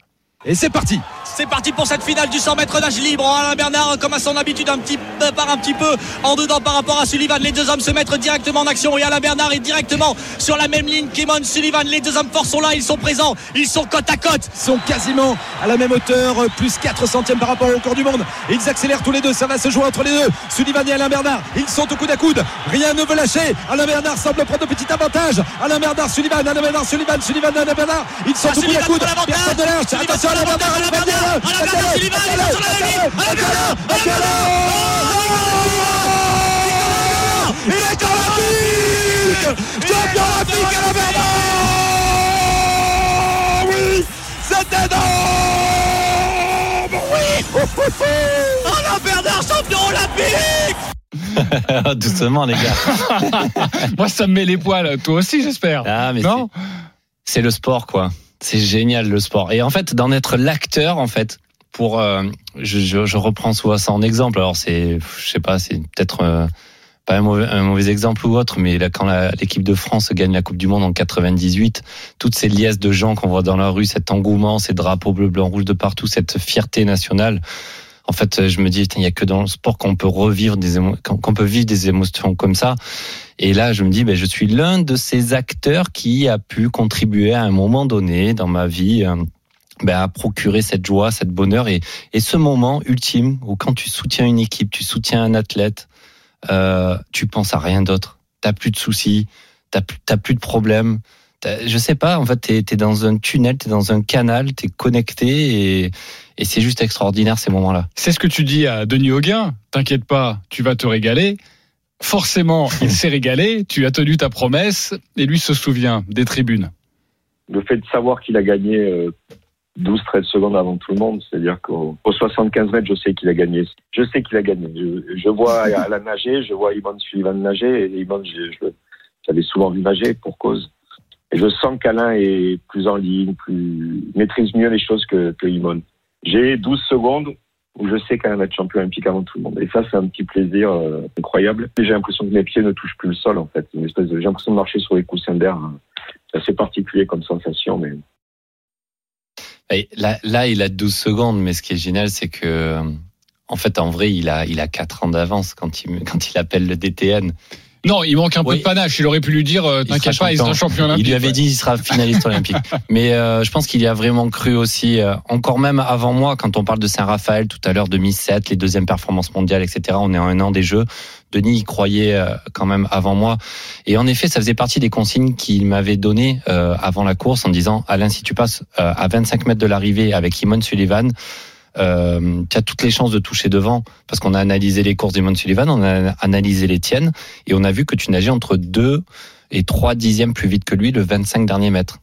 Et c'est parti C'est parti pour cette finale du 100 mètres nage libre. Alain Bernard, comme à son habitude, un petit peu, part un petit peu en dedans par rapport à Sullivan. Les deux hommes se mettent directement en action et Alain Bernard est directement sur la même ligne qu'Emon Sullivan. Les deux hommes forts sont là, ils sont présents, ils sont côte à côte. Ils sont quasiment à la même hauteur, plus 4 centièmes par rapport au record du monde. Ils accélèrent tous les deux, ça va se jouer entre les deux. Sullivan et Alain Bernard, ils sont au coude à coude. Rien ne veut lâcher. Alain Bernard semble prendre de petit avantage. Alain Bernard, Sullivan, Alain Bernard, Sullivan, Sullivan, Alain Bernard. Ils sont Ah, au coude à coude. Personne ne lâche. Attention, Alain Bernard. Alain Bernard. Alain Bernard, Sullivan, il est la Bernard. Champion olympique Alain Bernard Oui C'est énorme Oui Bernard, champion olympique Doucement les gars. Moi, ça me met les poils. Toi aussi, j'espère. Ah mais Non c'est le sport quoi. C'est génial le sport. Et en fait d'en être l'acteur en fait pour euh, je, je, je reprends souvent ça en exemple. Alors c'est je sais pas c'est peut-être euh, pas un mauvais, exemple ou autre, mais là, quand l'équipe de France gagne la Coupe du Monde en 98, toutes ces liesses de gens qu'on voit dans la rue, cet engouement, ces drapeaux bleu, blanc, rouge de partout, cette fierté nationale. En fait, je me dis, il n'y a que dans le sport qu'on peut revivre des qu'on peut vivre des émotions comme ça. Et là, je me dis, ben, je suis l'un de ces acteurs qui a pu contribuer à un moment donné dans ma vie. euh, ben, à procurer cette joie, cette bonheur et, et ce moment ultime où quand tu soutiens une équipe, tu soutiens un athlète, euh, tu penses à rien d'autre. T'as plus de soucis, t'as plus, t'as plus de problèmes. Je sais pas, en fait, t'es es dans un tunnel, t'es dans un canal, t'es connecté et, et c'est juste extraordinaire ces moments-là. C'est ce que tu dis à Denis Auguin. T'inquiète pas, tu vas te régaler. Forcément, il s'est régalé. Tu as tenu ta promesse et lui se souvient des tribunes. le fait de savoir qu'il a gagné euh, 12-13 secondes avant tout le monde, c'est-à-dire qu'au au 75 mètres, je sais qu'il a gagné. Je sais qu'il a gagné. Je, je vois à la nager, je vois Ivan Sullivan nager, et je, je, j'avais souvent vu nager pour cause. Et je sens qu'Alain est plus en ligne, plus maîtrise mieux les choses que, que Iman. J'ai 12 secondes où je sais qu'Alain va être champion olympique avant tout le monde. Et ça, c'est un petit plaisir euh, incroyable. J'ai l'impression que mes pieds ne touchent plus le sol, en fait. Une espèce de, j'ai l'impression de marcher sur les coussins d'air. C'est assez particulier comme sensation, mais là, là, il a 12 secondes, mais ce qui est génial, c'est que, euh, en fait, en vrai, il a, il a 4 ans d'avance quand il, quand il appelle le DTN. Non, il manque un peu de panache. Il aurait pu lui dire, euh, t'inquiète pas, il sera champion olympique. Il lui avait ouais. dit il sera finaliste olympique. [laughs] Mais euh, je pense qu'il y a vraiment cru aussi, euh, encore même avant moi, quand on parle de Saint-Raphaël tout à l'heure, 2007, les deuxièmes performances mondiales, etc. On est en un an des Jeux. Denis y croyait euh, quand même avant moi. Et en effet, ça faisait partie des consignes qu'il m'avait données euh, avant la course en disant Alain, si tu passes euh, à 25 mètres de l'arrivée avec Imon Sullivan, euh, tu as toutes les chances de toucher devant parce qu'on a analysé les courses d'Imon Sullivan, on a analysé les tiennes et on a vu que tu nageais entre 2 et 3 dixièmes plus vite que lui le 25 derniers mètres.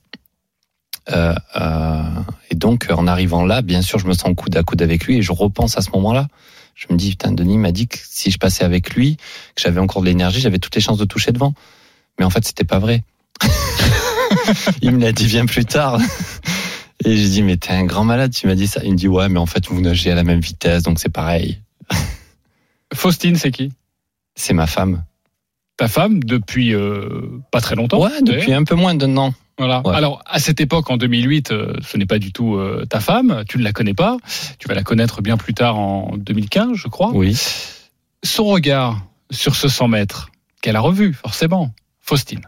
Euh, euh, et donc en arrivant là, bien sûr, je me sens coude à coude avec lui et je repense à ce moment-là. Je me dis putain, Denis m'a dit que si je passais avec lui, que j'avais encore de l'énergie, j'avais toutes les chances de toucher devant. Mais en fait, c'était pas vrai. [laughs] Il me l'a dit bien plus tard. Et j'ai dit, mais t'es un grand malade, tu m'as dit ça. Il me dit, ouais, mais en fait, vous nagez à la même vitesse, donc c'est pareil. [laughs] Faustine, c'est qui? C'est ma femme. Ta femme depuis euh, pas très longtemps. Ouais, depuis un peu moins d'un an. Voilà. Ouais. Alors, à cette époque, en 2008, euh, ce n'est pas du tout euh, ta femme. Tu ne la connais pas. Tu vas la connaître bien plus tard en 2015, je crois. Oui. Son regard sur ce 100 mètres, qu'elle a revu, forcément. Faustine.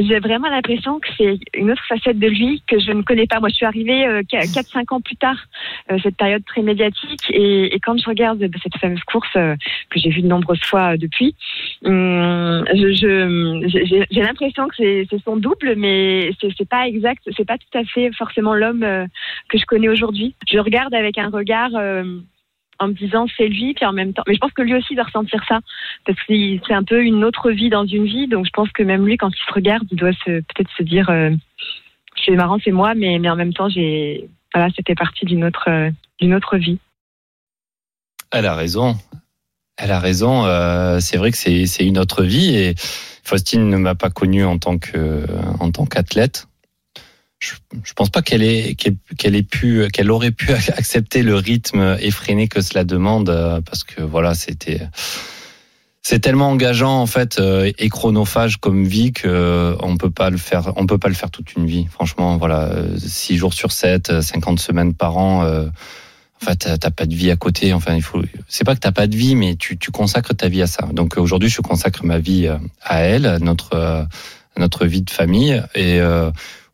J'ai vraiment l'impression que c'est une autre facette de lui que je ne connais pas. Moi, je suis arrivée euh, 4-5 ans plus tard, euh, cette période très médiatique. Et, et quand je regarde bah, cette fameuse course euh, que j'ai vue de nombreuses fois euh, depuis, hum, je- j'ai l'impression que c'est son double, mais c'est c'est pas exact. C'est pas tout à fait forcément l'homme que je connais aujourd'hui. Je le regarde avec un regard. En me disant c'est lui, puis en même temps. Mais je pense que lui aussi doit ressentir ça, parce que c'est un peu une autre vie dans une vie. Donc je pense que même lui, quand il se regarde, il doit peut-être se dire euh, c'est marrant, c'est moi, mais mais en même temps, j'ai voilà, c'était partie d'une autre euh, autre vie. Elle a raison. Elle a raison. euh, c'est vrai que c'est une autre vie et Faustine ne m'a pas connu en tant que en tant qu'athlète. Je, je pense pas qu'elle ait qu'elle qu'elle ait pu qu'elle aurait pu [laughs] accepter le rythme effréné que cela demande euh, parce que voilà c'était c'est tellement engageant en fait euh, et chronophage comme vie que euh, on peut pas le faire on peut pas le faire toute une vie franchement voilà euh, six jours sur 7 50 semaines par an euh, en fait, t'as pas de vie à côté. Enfin, il faut. C'est pas que t'as pas de vie, mais tu, tu consacres ta vie à ça. Donc euh, aujourd'hui, je consacre ma vie euh, à elle, notre euh, notre vie de famille. Et euh,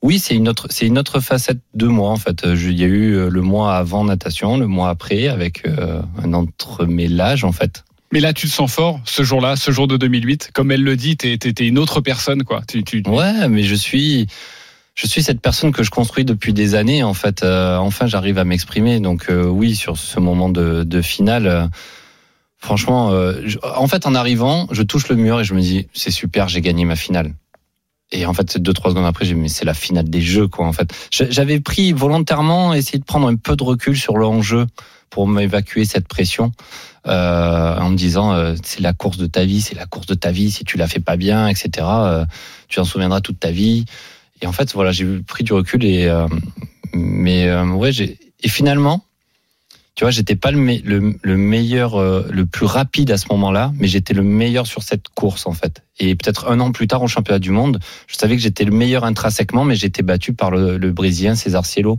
oui, c'est une autre, c'est une autre facette de moi en fait. Je- Il y a eu euh, le mois avant natation, le mois après, avec euh, un entremêlage en fait. Mais là, tu te sens fort ce jour-là, ce jour de 2008. Comme elle le dit, t'es t'es une autre personne, quoi. Tu, tu... Ouais, mais je suis, je suis cette personne que je construis depuis des années. En fait, Euh, enfin, j'arrive à m'exprimer. Donc euh, oui, sur ce moment de, de finale, euh, franchement, euh, je- en fait, en arrivant, je touche le mur et je me dis, c'est super, j'ai gagné ma finale. Et en fait, deux trois secondes après, j'ai mais c'est la finale des jeux, quoi. En fait, j'avais pris volontairement essayé de prendre un peu de recul sur l'enjeu pour m'évacuer cette pression, euh, en me disant, euh, c'est la course de ta vie, c'est la course de ta vie. Si tu la fais pas bien, etc., euh, tu en souviendras toute ta vie. Et en fait, voilà, j'ai pris du recul et euh, mais euh, ouais, j'ai et finalement, tu vois, j'étais pas le, me- le, le meilleur, euh, le plus rapide à ce moment-là, mais j'étais le meilleur sur cette course en fait. Et peut-être un an plus tard au championnat du monde, je savais que j'étais le meilleur intrinsèquement, mais j'étais battu par le, brésilien César Cielo.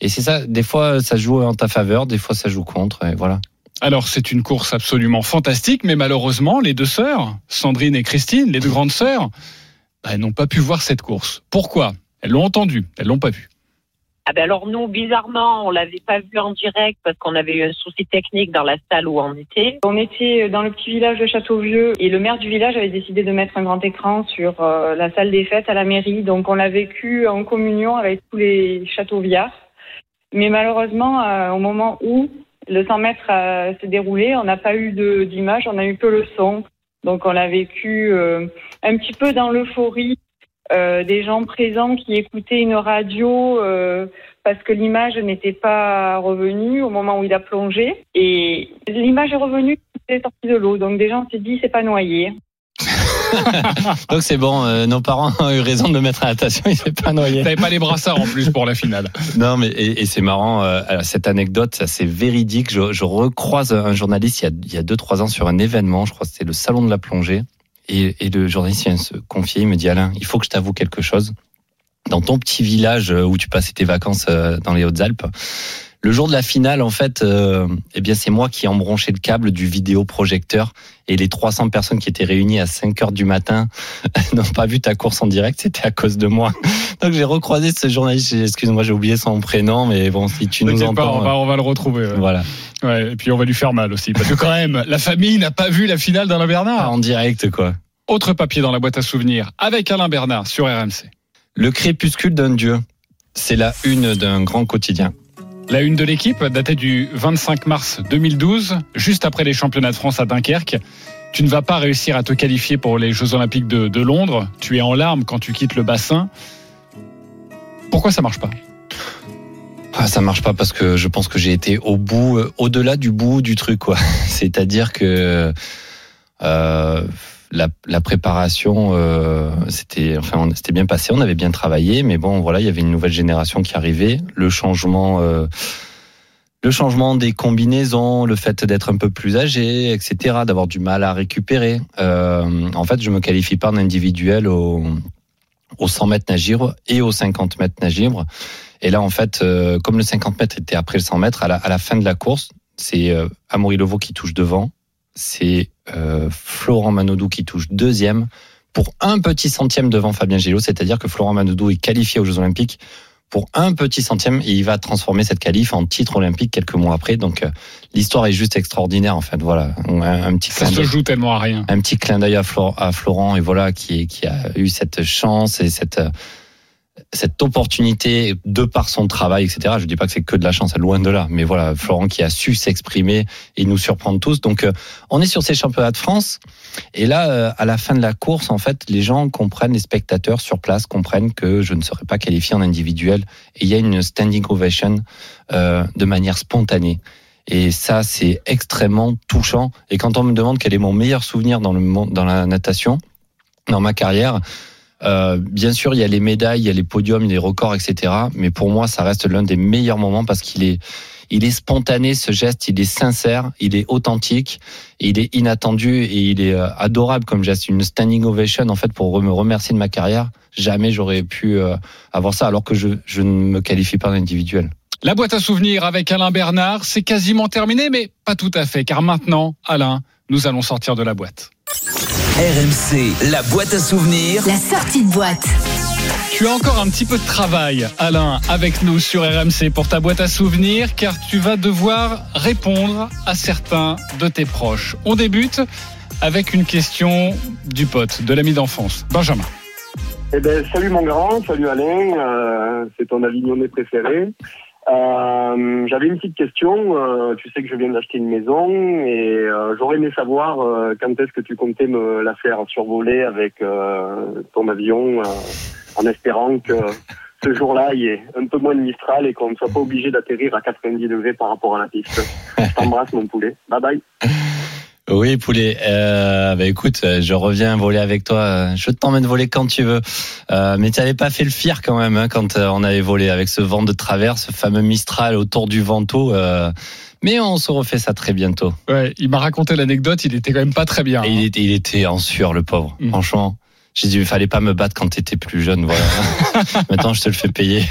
Et c'est ça, des fois ça joue en ta faveur, des fois ça joue contre, et voilà. Alors, c'est une course absolument fantastique, mais malheureusement, les deux sœurs, Sandrine et Christine, les deux grandes sœurs, bah, elles n'ont pas pu voir cette course. Pourquoi? Elles l'ont entendu, elles l'ont pas vue. Ah ben alors nous, bizarrement, on l'avait pas vu en direct parce qu'on avait eu un souci technique dans la salle où on était. On était dans le petit village de Châteauvieux et le maire du village avait décidé de mettre un grand écran sur euh, la salle des fêtes à la mairie. Donc on l'a vécu en communion avec tous les châteauviards. Mais malheureusement, euh, au moment où le 100 mètres euh, s'est déroulé, on n'a pas eu d'image, on a eu que le son. Donc on l'a vécu euh, un petit peu dans l'euphorie euh, des gens présents qui écoutaient une radio euh, parce que l'image n'était pas revenue au moment où il a plongé. Et l'image est revenue, il est sorti de l'eau. Donc des gens se dit c'est pas noyé. [laughs] Donc c'est bon, euh, nos parents ont eu raison de me mettre à natation, il s'est pas noyé. T'avais pas les brassards en plus pour la finale. Non, mais et, et c'est marrant, euh, alors, cette anecdote, ça c'est véridique. Je, je recroise un journaliste il y a il y a deux trois ans sur un événement, je crois que c'était le salon de la plongée, et, et le journaliste vient se confier, il me dit Alain, il faut que je t'avoue quelque chose. Dans ton petit village euh, où tu passais tes vacances euh, dans les Hautes-Alpes, Le jour de la finale, en fait, euh, eh bien, c'est moi qui ai embranché le câble du vidéoprojecteur et les 300 personnes qui étaient réunies à 5 heures du matin [laughs] n'ont pas vu ta course en direct. C'était à cause de moi. [laughs] Donc, j'ai recroisé ce journaliste. Excuse-moi, j'ai oublié son prénom, mais bon, si tu nous entends. pas, on va, on va le retrouver. ouais. Voilà. Ouais, et puis on va lui faire mal aussi. Parce que quand même, la famille n'a pas vu la finale d'Alain Bernard. En direct, quoi. Autre papier dans la boîte à souvenirs avec Alain Bernard sur RMC. Le crépuscule d'un dieu. C'est la une d'un grand quotidien. La une de l'équipe datait du 25 mars 2012, juste après les championnats de France à Dunkerque. Tu ne vas pas réussir à te qualifier pour les Jeux Olympiques de, Londres. Tu es en larmes quand tu quittes le bassin. Pourquoi ça marche pas? Ah, ça marche pas parce que je pense que j'ai été au bout, euh, au-delà du bout du truc, quoi. [laughs] C'est-à-dire que euh, la, la préparation, euh, c'était, enfin, c'était bien passé, on avait bien travaillé, mais bon, voilà, il y avait une nouvelle génération qui arrivait, le changement. euh, le changement des combinaisons, le fait d'être un peu plus âgé, etc., d'avoir du mal à récupérer. Euh, en fait, je me qualifie pas en individuel au, au 100 mètres nage libre et au 50 mètres nage libre. Et là, en fait, euh, comme le 50 mètres était après le 100 mètres, à la, à la fin de la course, c'est euh, Amaury Levaux qui touche devant, c'est euh, Florent Manodou qui touche deuxième pour un petit centième devant Fabien Gillot, c'est-à-dire que Florent Manodou est qualifié aux Jeux Olympiques pour un petit centième et il va transformer cette qualif en titre olympique quelques mois après. Donc euh, l'histoire est juste extraordinaire en fait. Voilà, un, un petit Ça clin se d'œil joue tellement à rien. un petit clin d'œil à, Flor- à Florent et voilà qui, qui a eu cette chance et cette euh, cette opportunité de par son travail, etc. Je dis pas que c'est que de la chance, loin de là. Mais voilà, Florent qui a su s'exprimer et nous surprendre tous. Donc, euh, on est sur ces championnats de France. Et là, euh, à la fin de la course, en fait, les gens comprennent, les spectateurs sur place comprennent que je ne serai pas qualifié en individuel. Et il y a une standing ovation euh, de manière spontanée. Et ça, c'est extrêmement touchant. Et quand on me demande quel est mon meilleur souvenir dans le monde, dans la natation, dans ma carrière, euh, bien sûr, il y a les médailles, il y a les podiums, les records, etc. Mais pour moi, ça reste l'un des meilleurs moments parce qu'il est, il est spontané, ce geste, il est sincère, il est authentique, il est inattendu et il est euh, adorable comme geste. Une standing ovation, en fait, pour me remercier de ma carrière. Jamais j'aurais pu euh, avoir ça alors que je, je ne me qualifie pas en individuel. La boîte à souvenirs avec Alain Bernard, c'est quasiment terminé, mais pas tout à fait, car maintenant, Alain, nous allons sortir de la boîte. RMC, la boîte à souvenirs. La sortie de boîte. Tu as encore un petit peu de travail, Alain, avec nous sur RMC pour ta boîte à souvenirs, car tu vas devoir répondre à certains de tes proches. On débute avec une question du pote, de l'ami d'enfance, Benjamin. Eh ben, salut mon grand, salut Alain, euh, c'est ton avignonné préféré. Euh, J'avais une petite question. euh, tu sais que je viens d'acheter une maison et euh, j'aurais aimé savoir quand est-ce que tu comptais me la faire survoler avec ton avion, en espérant que ce jour-là il y ait un peu moins de Mistral et qu'on ne soit pas obligé d'atterrir à 90 degrés par rapport à la piste. [laughs] Je t'embrasse mon poulet. Bye bye. Oui, poulet. Euh, bah écoute, euh, je reviens voler avec toi. Je t'emmène voler quand tu veux. Euh, mais tu n'avais pas fait le fier quand même hein, quand euh, on avait volé avec ce vent de travers, ce fameux Mistral autour du Vento. euh, mais on se refait ça très bientôt. Ouais, il m'a raconté l'anecdote, il était quand même pas très bien. Il était, il était en sueur, le pauvre. Mhm. Franchement. J'ai dit, il fallait pas me battre quand t'étais plus jeune, voilà. [laughs] Maintenant, je te le fais payer.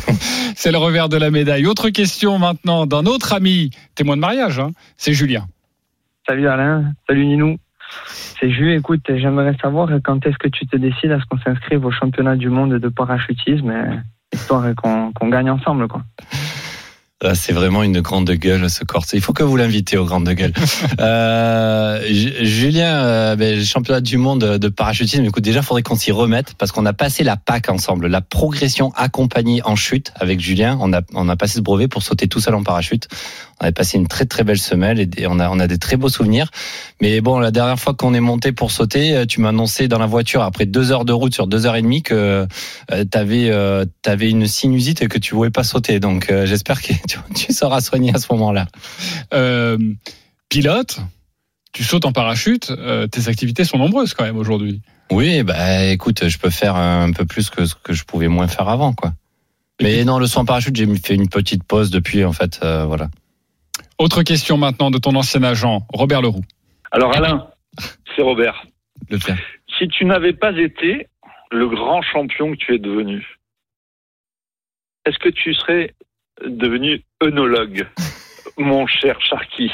C'est le revers de la médaille. Autre question maintenant d'un autre ami, témoin de mariage, hein, c'est Julien. Salut Alain, salut Ninou. C'est Jules, écoute, j'aimerais savoir quand est-ce que tu te décides à ce qu'on s'inscrive au championnat du monde de parachutisme, histoire qu'on qu'on gagne ensemble, quoi. Ah, C'est vraiment une grande gueule ce corset. Il faut que vous l'invitez aux grandes gueules. [laughs] Euh, Ju- Julien, euh, ben, championnat du monde de parachutisme. Écoute, déjà, faudrait qu'on s'y remette parce qu'on a passé la PAC ensemble, la progression accompagnée en chute avec Julien. On a, on a passé ce brevet pour sauter tout seul en parachute. On avait passé une très très belle semelle et on a, on a des très beaux souvenirs. Mais bon, la dernière fois qu'on est monté pour sauter, euh, tu m'as annoncé dans la voiture après deux heures de route sur deux heures et demie que euh, t'avais euh, t'avais une sinusite et que tu pouvais pas sauter. Donc euh, j'espère que [laughs] tu, tu seras soigné à ce moment-là. Euh, pilote, tu sautes en parachute, euh, tes activités sont nombreuses quand même aujourd'hui. Oui, bah écoute, je peux faire un peu plus que ce que je pouvais moins faire avant, quoi. Mais non, le saut en parachute, j'ai fait une petite pause depuis, en fait, euh, voilà. Autre question maintenant de ton ancien agent, Robert Leroux. Alors Alain, c'est Robert. Le faire. Si tu n'avais pas été le grand champion que tu es devenu, est-ce que tu serais devenu œnologue, [laughs] mon cher Sharky.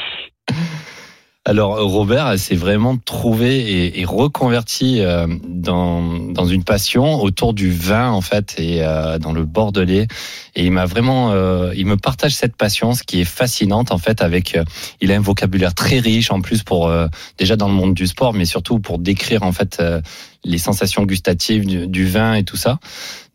Alors Robert s'est vraiment trouvé et, et reconverti euh, dans, dans une passion autour du vin en fait et euh, dans le bordelais. Et il m'a vraiment euh, il me partage cette passion ce qui est fascinante en fait avec il a un vocabulaire très riche en plus pour déjà dans le monde du sport mais surtout pour décrire en fait les sensations gustatives du, du vin et tout ça.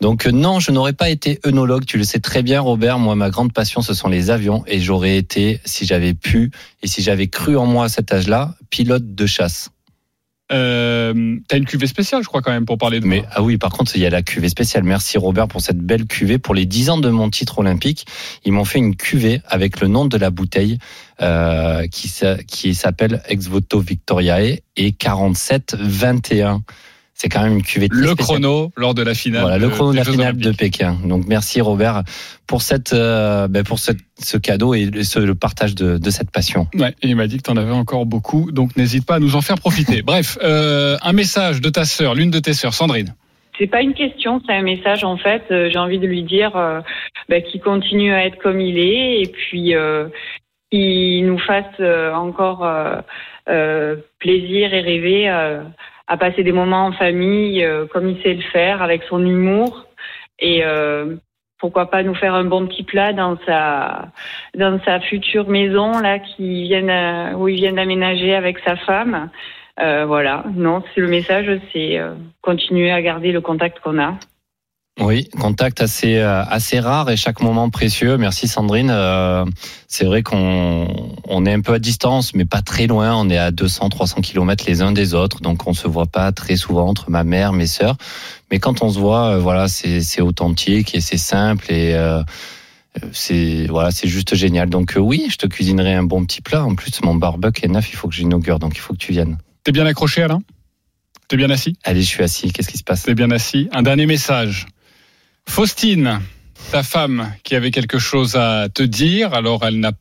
Donc euh, non, je n'aurais pas été œnologue, tu le sais très bien Robert, moi ma grande passion ce sont les avions et j'aurais été si j'avais pu et si j'avais cru en moi à cet âge-là, pilote de chasse. Euh, T'as une cuvée spéciale, je crois, quand même, pour parler de Mais ah oui, par contre, il y a la cuvée spéciale. Merci Robert pour cette belle cuvée. Pour les 10 ans de mon titre olympique, ils m'ont fait une cuvée avec le nom de la bouteille euh, qui s'appelle Ex Voto Victoriae et 47-21. C'est quand même une cuvée Le spéciale. chrono lors de la finale. Voilà, le de- chrono de la Jeux finale de. Pékin. Donc merci Robert pour cette, euh, ben, pour ce, ce cadeau et ce, le partage de, de cette passion. Ouais, et il m'a dit que tu en avais encore beaucoup, donc n'hésite pas à nous en faire profiter. [laughs] Bref, euh, un message de ta sœur, l'une de tes sœurs, Sandrine. C'est pas une question, c'est un message en fait. Euh, J'ai envie de lui dire euh, bah, qu'il continue à être comme il est et puis euh, qu'il nous fasse euh, encore euh, euh, plaisir et rêver euh, à passer des moments en famille euh, comme il sait le faire avec son humour et euh, pourquoi pas nous faire un bon petit plat dans sa dans sa future maison là qui viennent euh, où ils viennent d'aménager avec sa femme. Euh, voilà, non, c'est le message, c'est euh, continuer à garder le contact qu'on a. Oui, contact assez euh, assez rare et chaque moment précieux. Merci Sandrine. Euh, c'est vrai qu'on on est un peu à distance, mais pas très loin. On est à 200-300 kilomètres les uns des autres, donc on se voit pas très souvent entre ma mère, mes sœurs. Mais quand on se voit, euh, voilà, c'est c'est authentique et c'est simple et euh, c'est voilà, c'est juste génial. Donc oui, je te cuisinerai un bon petit plat. En plus, mon barbecue est neuf. Il faut que j'inaugure, donc il faut que tu viennes. T'es bien accroché, Alain? T'es bien assis? Allez, je suis assis. Qu'est-ce qui se passe? T'es bien assis. Un dernier message. Faustine, ta femme, qui avait quelque chose à te dire, alors elle n'a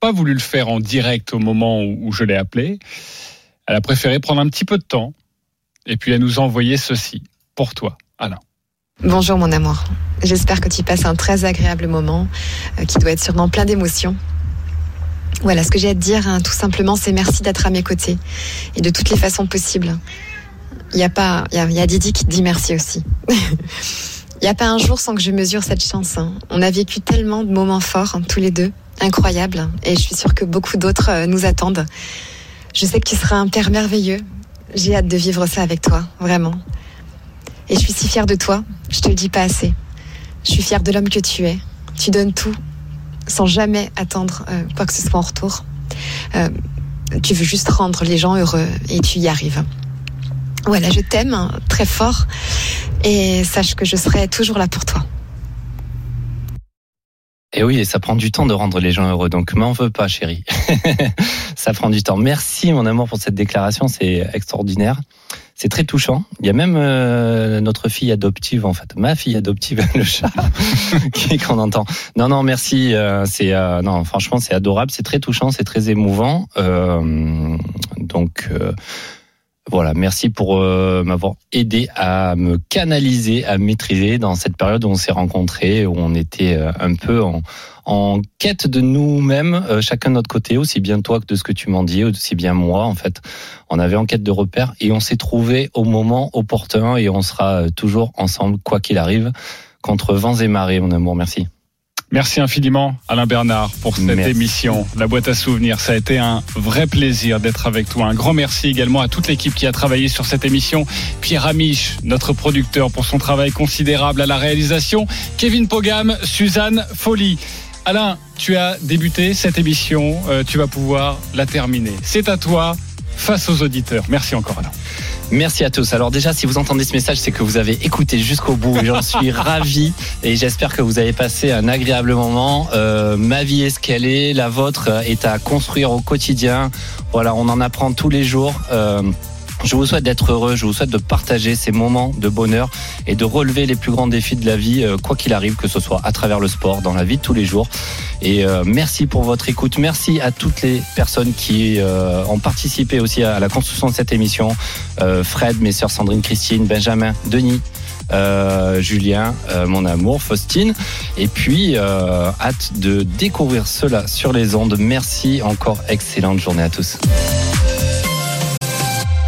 pas voulu le faire en direct au moment où, je l'ai appelée. Elle a préféré prendre un petit peu de temps et puis elle nous a envoyé ceci pour toi, Alain. Bonjour mon amour. J'espère que tu passes un très agréable moment euh, qui doit être sûrement plein d'émotions. Voilà, ce que j'ai à te dire, hein, tout simplement, c'est merci d'être à mes côtés et de toutes les façons possibles. Il y a pas, il y a Didi qui te dit merci aussi. [laughs] Il n'y a pas un jour sans que je mesure cette chance. hein. On a vécu tellement de moments forts, hein, tous les deux, incroyables, et je suis sûre que beaucoup d'autres euh, nous attendent. Je sais que tu seras un père merveilleux. J'ai hâte de vivre ça avec toi, vraiment. Et je suis si fière de toi, je te le dis pas assez. Je suis fière de l'homme que tu es. Tu donnes tout, sans jamais attendre euh, quoi que ce soit en retour. Euh, tu veux juste rendre les gens heureux et tu y arrives. Voilà, je t'aime très fort et sache que je serai toujours là pour toi. Et oui, et ça prend du temps de rendre les gens heureux, donc m'en veux pas, chérie. [laughs] ça prend du temps. Merci, mon amour, pour cette déclaration, c'est extraordinaire. C'est très touchant. Il y a même euh, notre fille adoptive, en fait, ma fille adoptive, [laughs] le chat, [laughs] qu'on entend. Non, non, merci. euh, c'est euh, non, franchement, c'est adorable, c'est très touchant, c'est très émouvant. Donc. Voilà, merci pour euh, m'avoir aidé à me canaliser, à maîtriser dans cette période où on s'est rencontrés, où on était euh, un peu en, en quête de nous-mêmes, euh, chacun de notre côté, aussi bien toi que de ce que tu m'en dis, aussi bien moi, en fait. On avait en quête de repères et on s'est trouvé au moment opportun et on sera toujours ensemble, quoi qu'il arrive, contre vents et marées, mon amour. Merci. Merci infiniment, Alain Bernard, pour cette Merci. émission. La boîte à souvenirs, ça a été un vrai plaisir d'être avec toi. Un grand merci également à toute l'équipe qui a travaillé sur cette émission. Pierre Amiche, notre producteur, pour son travail considérable à la réalisation. Kevin Pogam, Suzanne Folly. Alain, tu as débuté cette émission, euh, tu vas pouvoir la terminer. C'est à toi, face aux auditeurs. Merci encore, Alain. Merci à tous. Alors déjà, si vous entendez ce message, c'est que vous avez écouté jusqu'au bout. J'en suis [laughs] ravi et j'espère que vous avez passé un agréable moment. Euh, ma vie est ce qu'elle est, la vôtre est à construire au quotidien. Voilà, on en apprend tous les jours. Euh, je vous souhaite d'être heureux, je vous souhaite de partager ces moments de bonheur et de relever les plus grands défis de la vie, euh, quoi qu'il arrive, que ce soit à travers le sport, dans la vie de tous les jours. Et euh, merci pour votre écoute. Merci à toutes les personnes qui euh, ont participé aussi à la construction de cette émission. Fred, mes sœurs Sandrine, Christine, Benjamin, Denis. Julien, mon amour, Faustine. Et puis, hâte de découvrir cela sur les ondes. Merci encore, excellente journée à tous.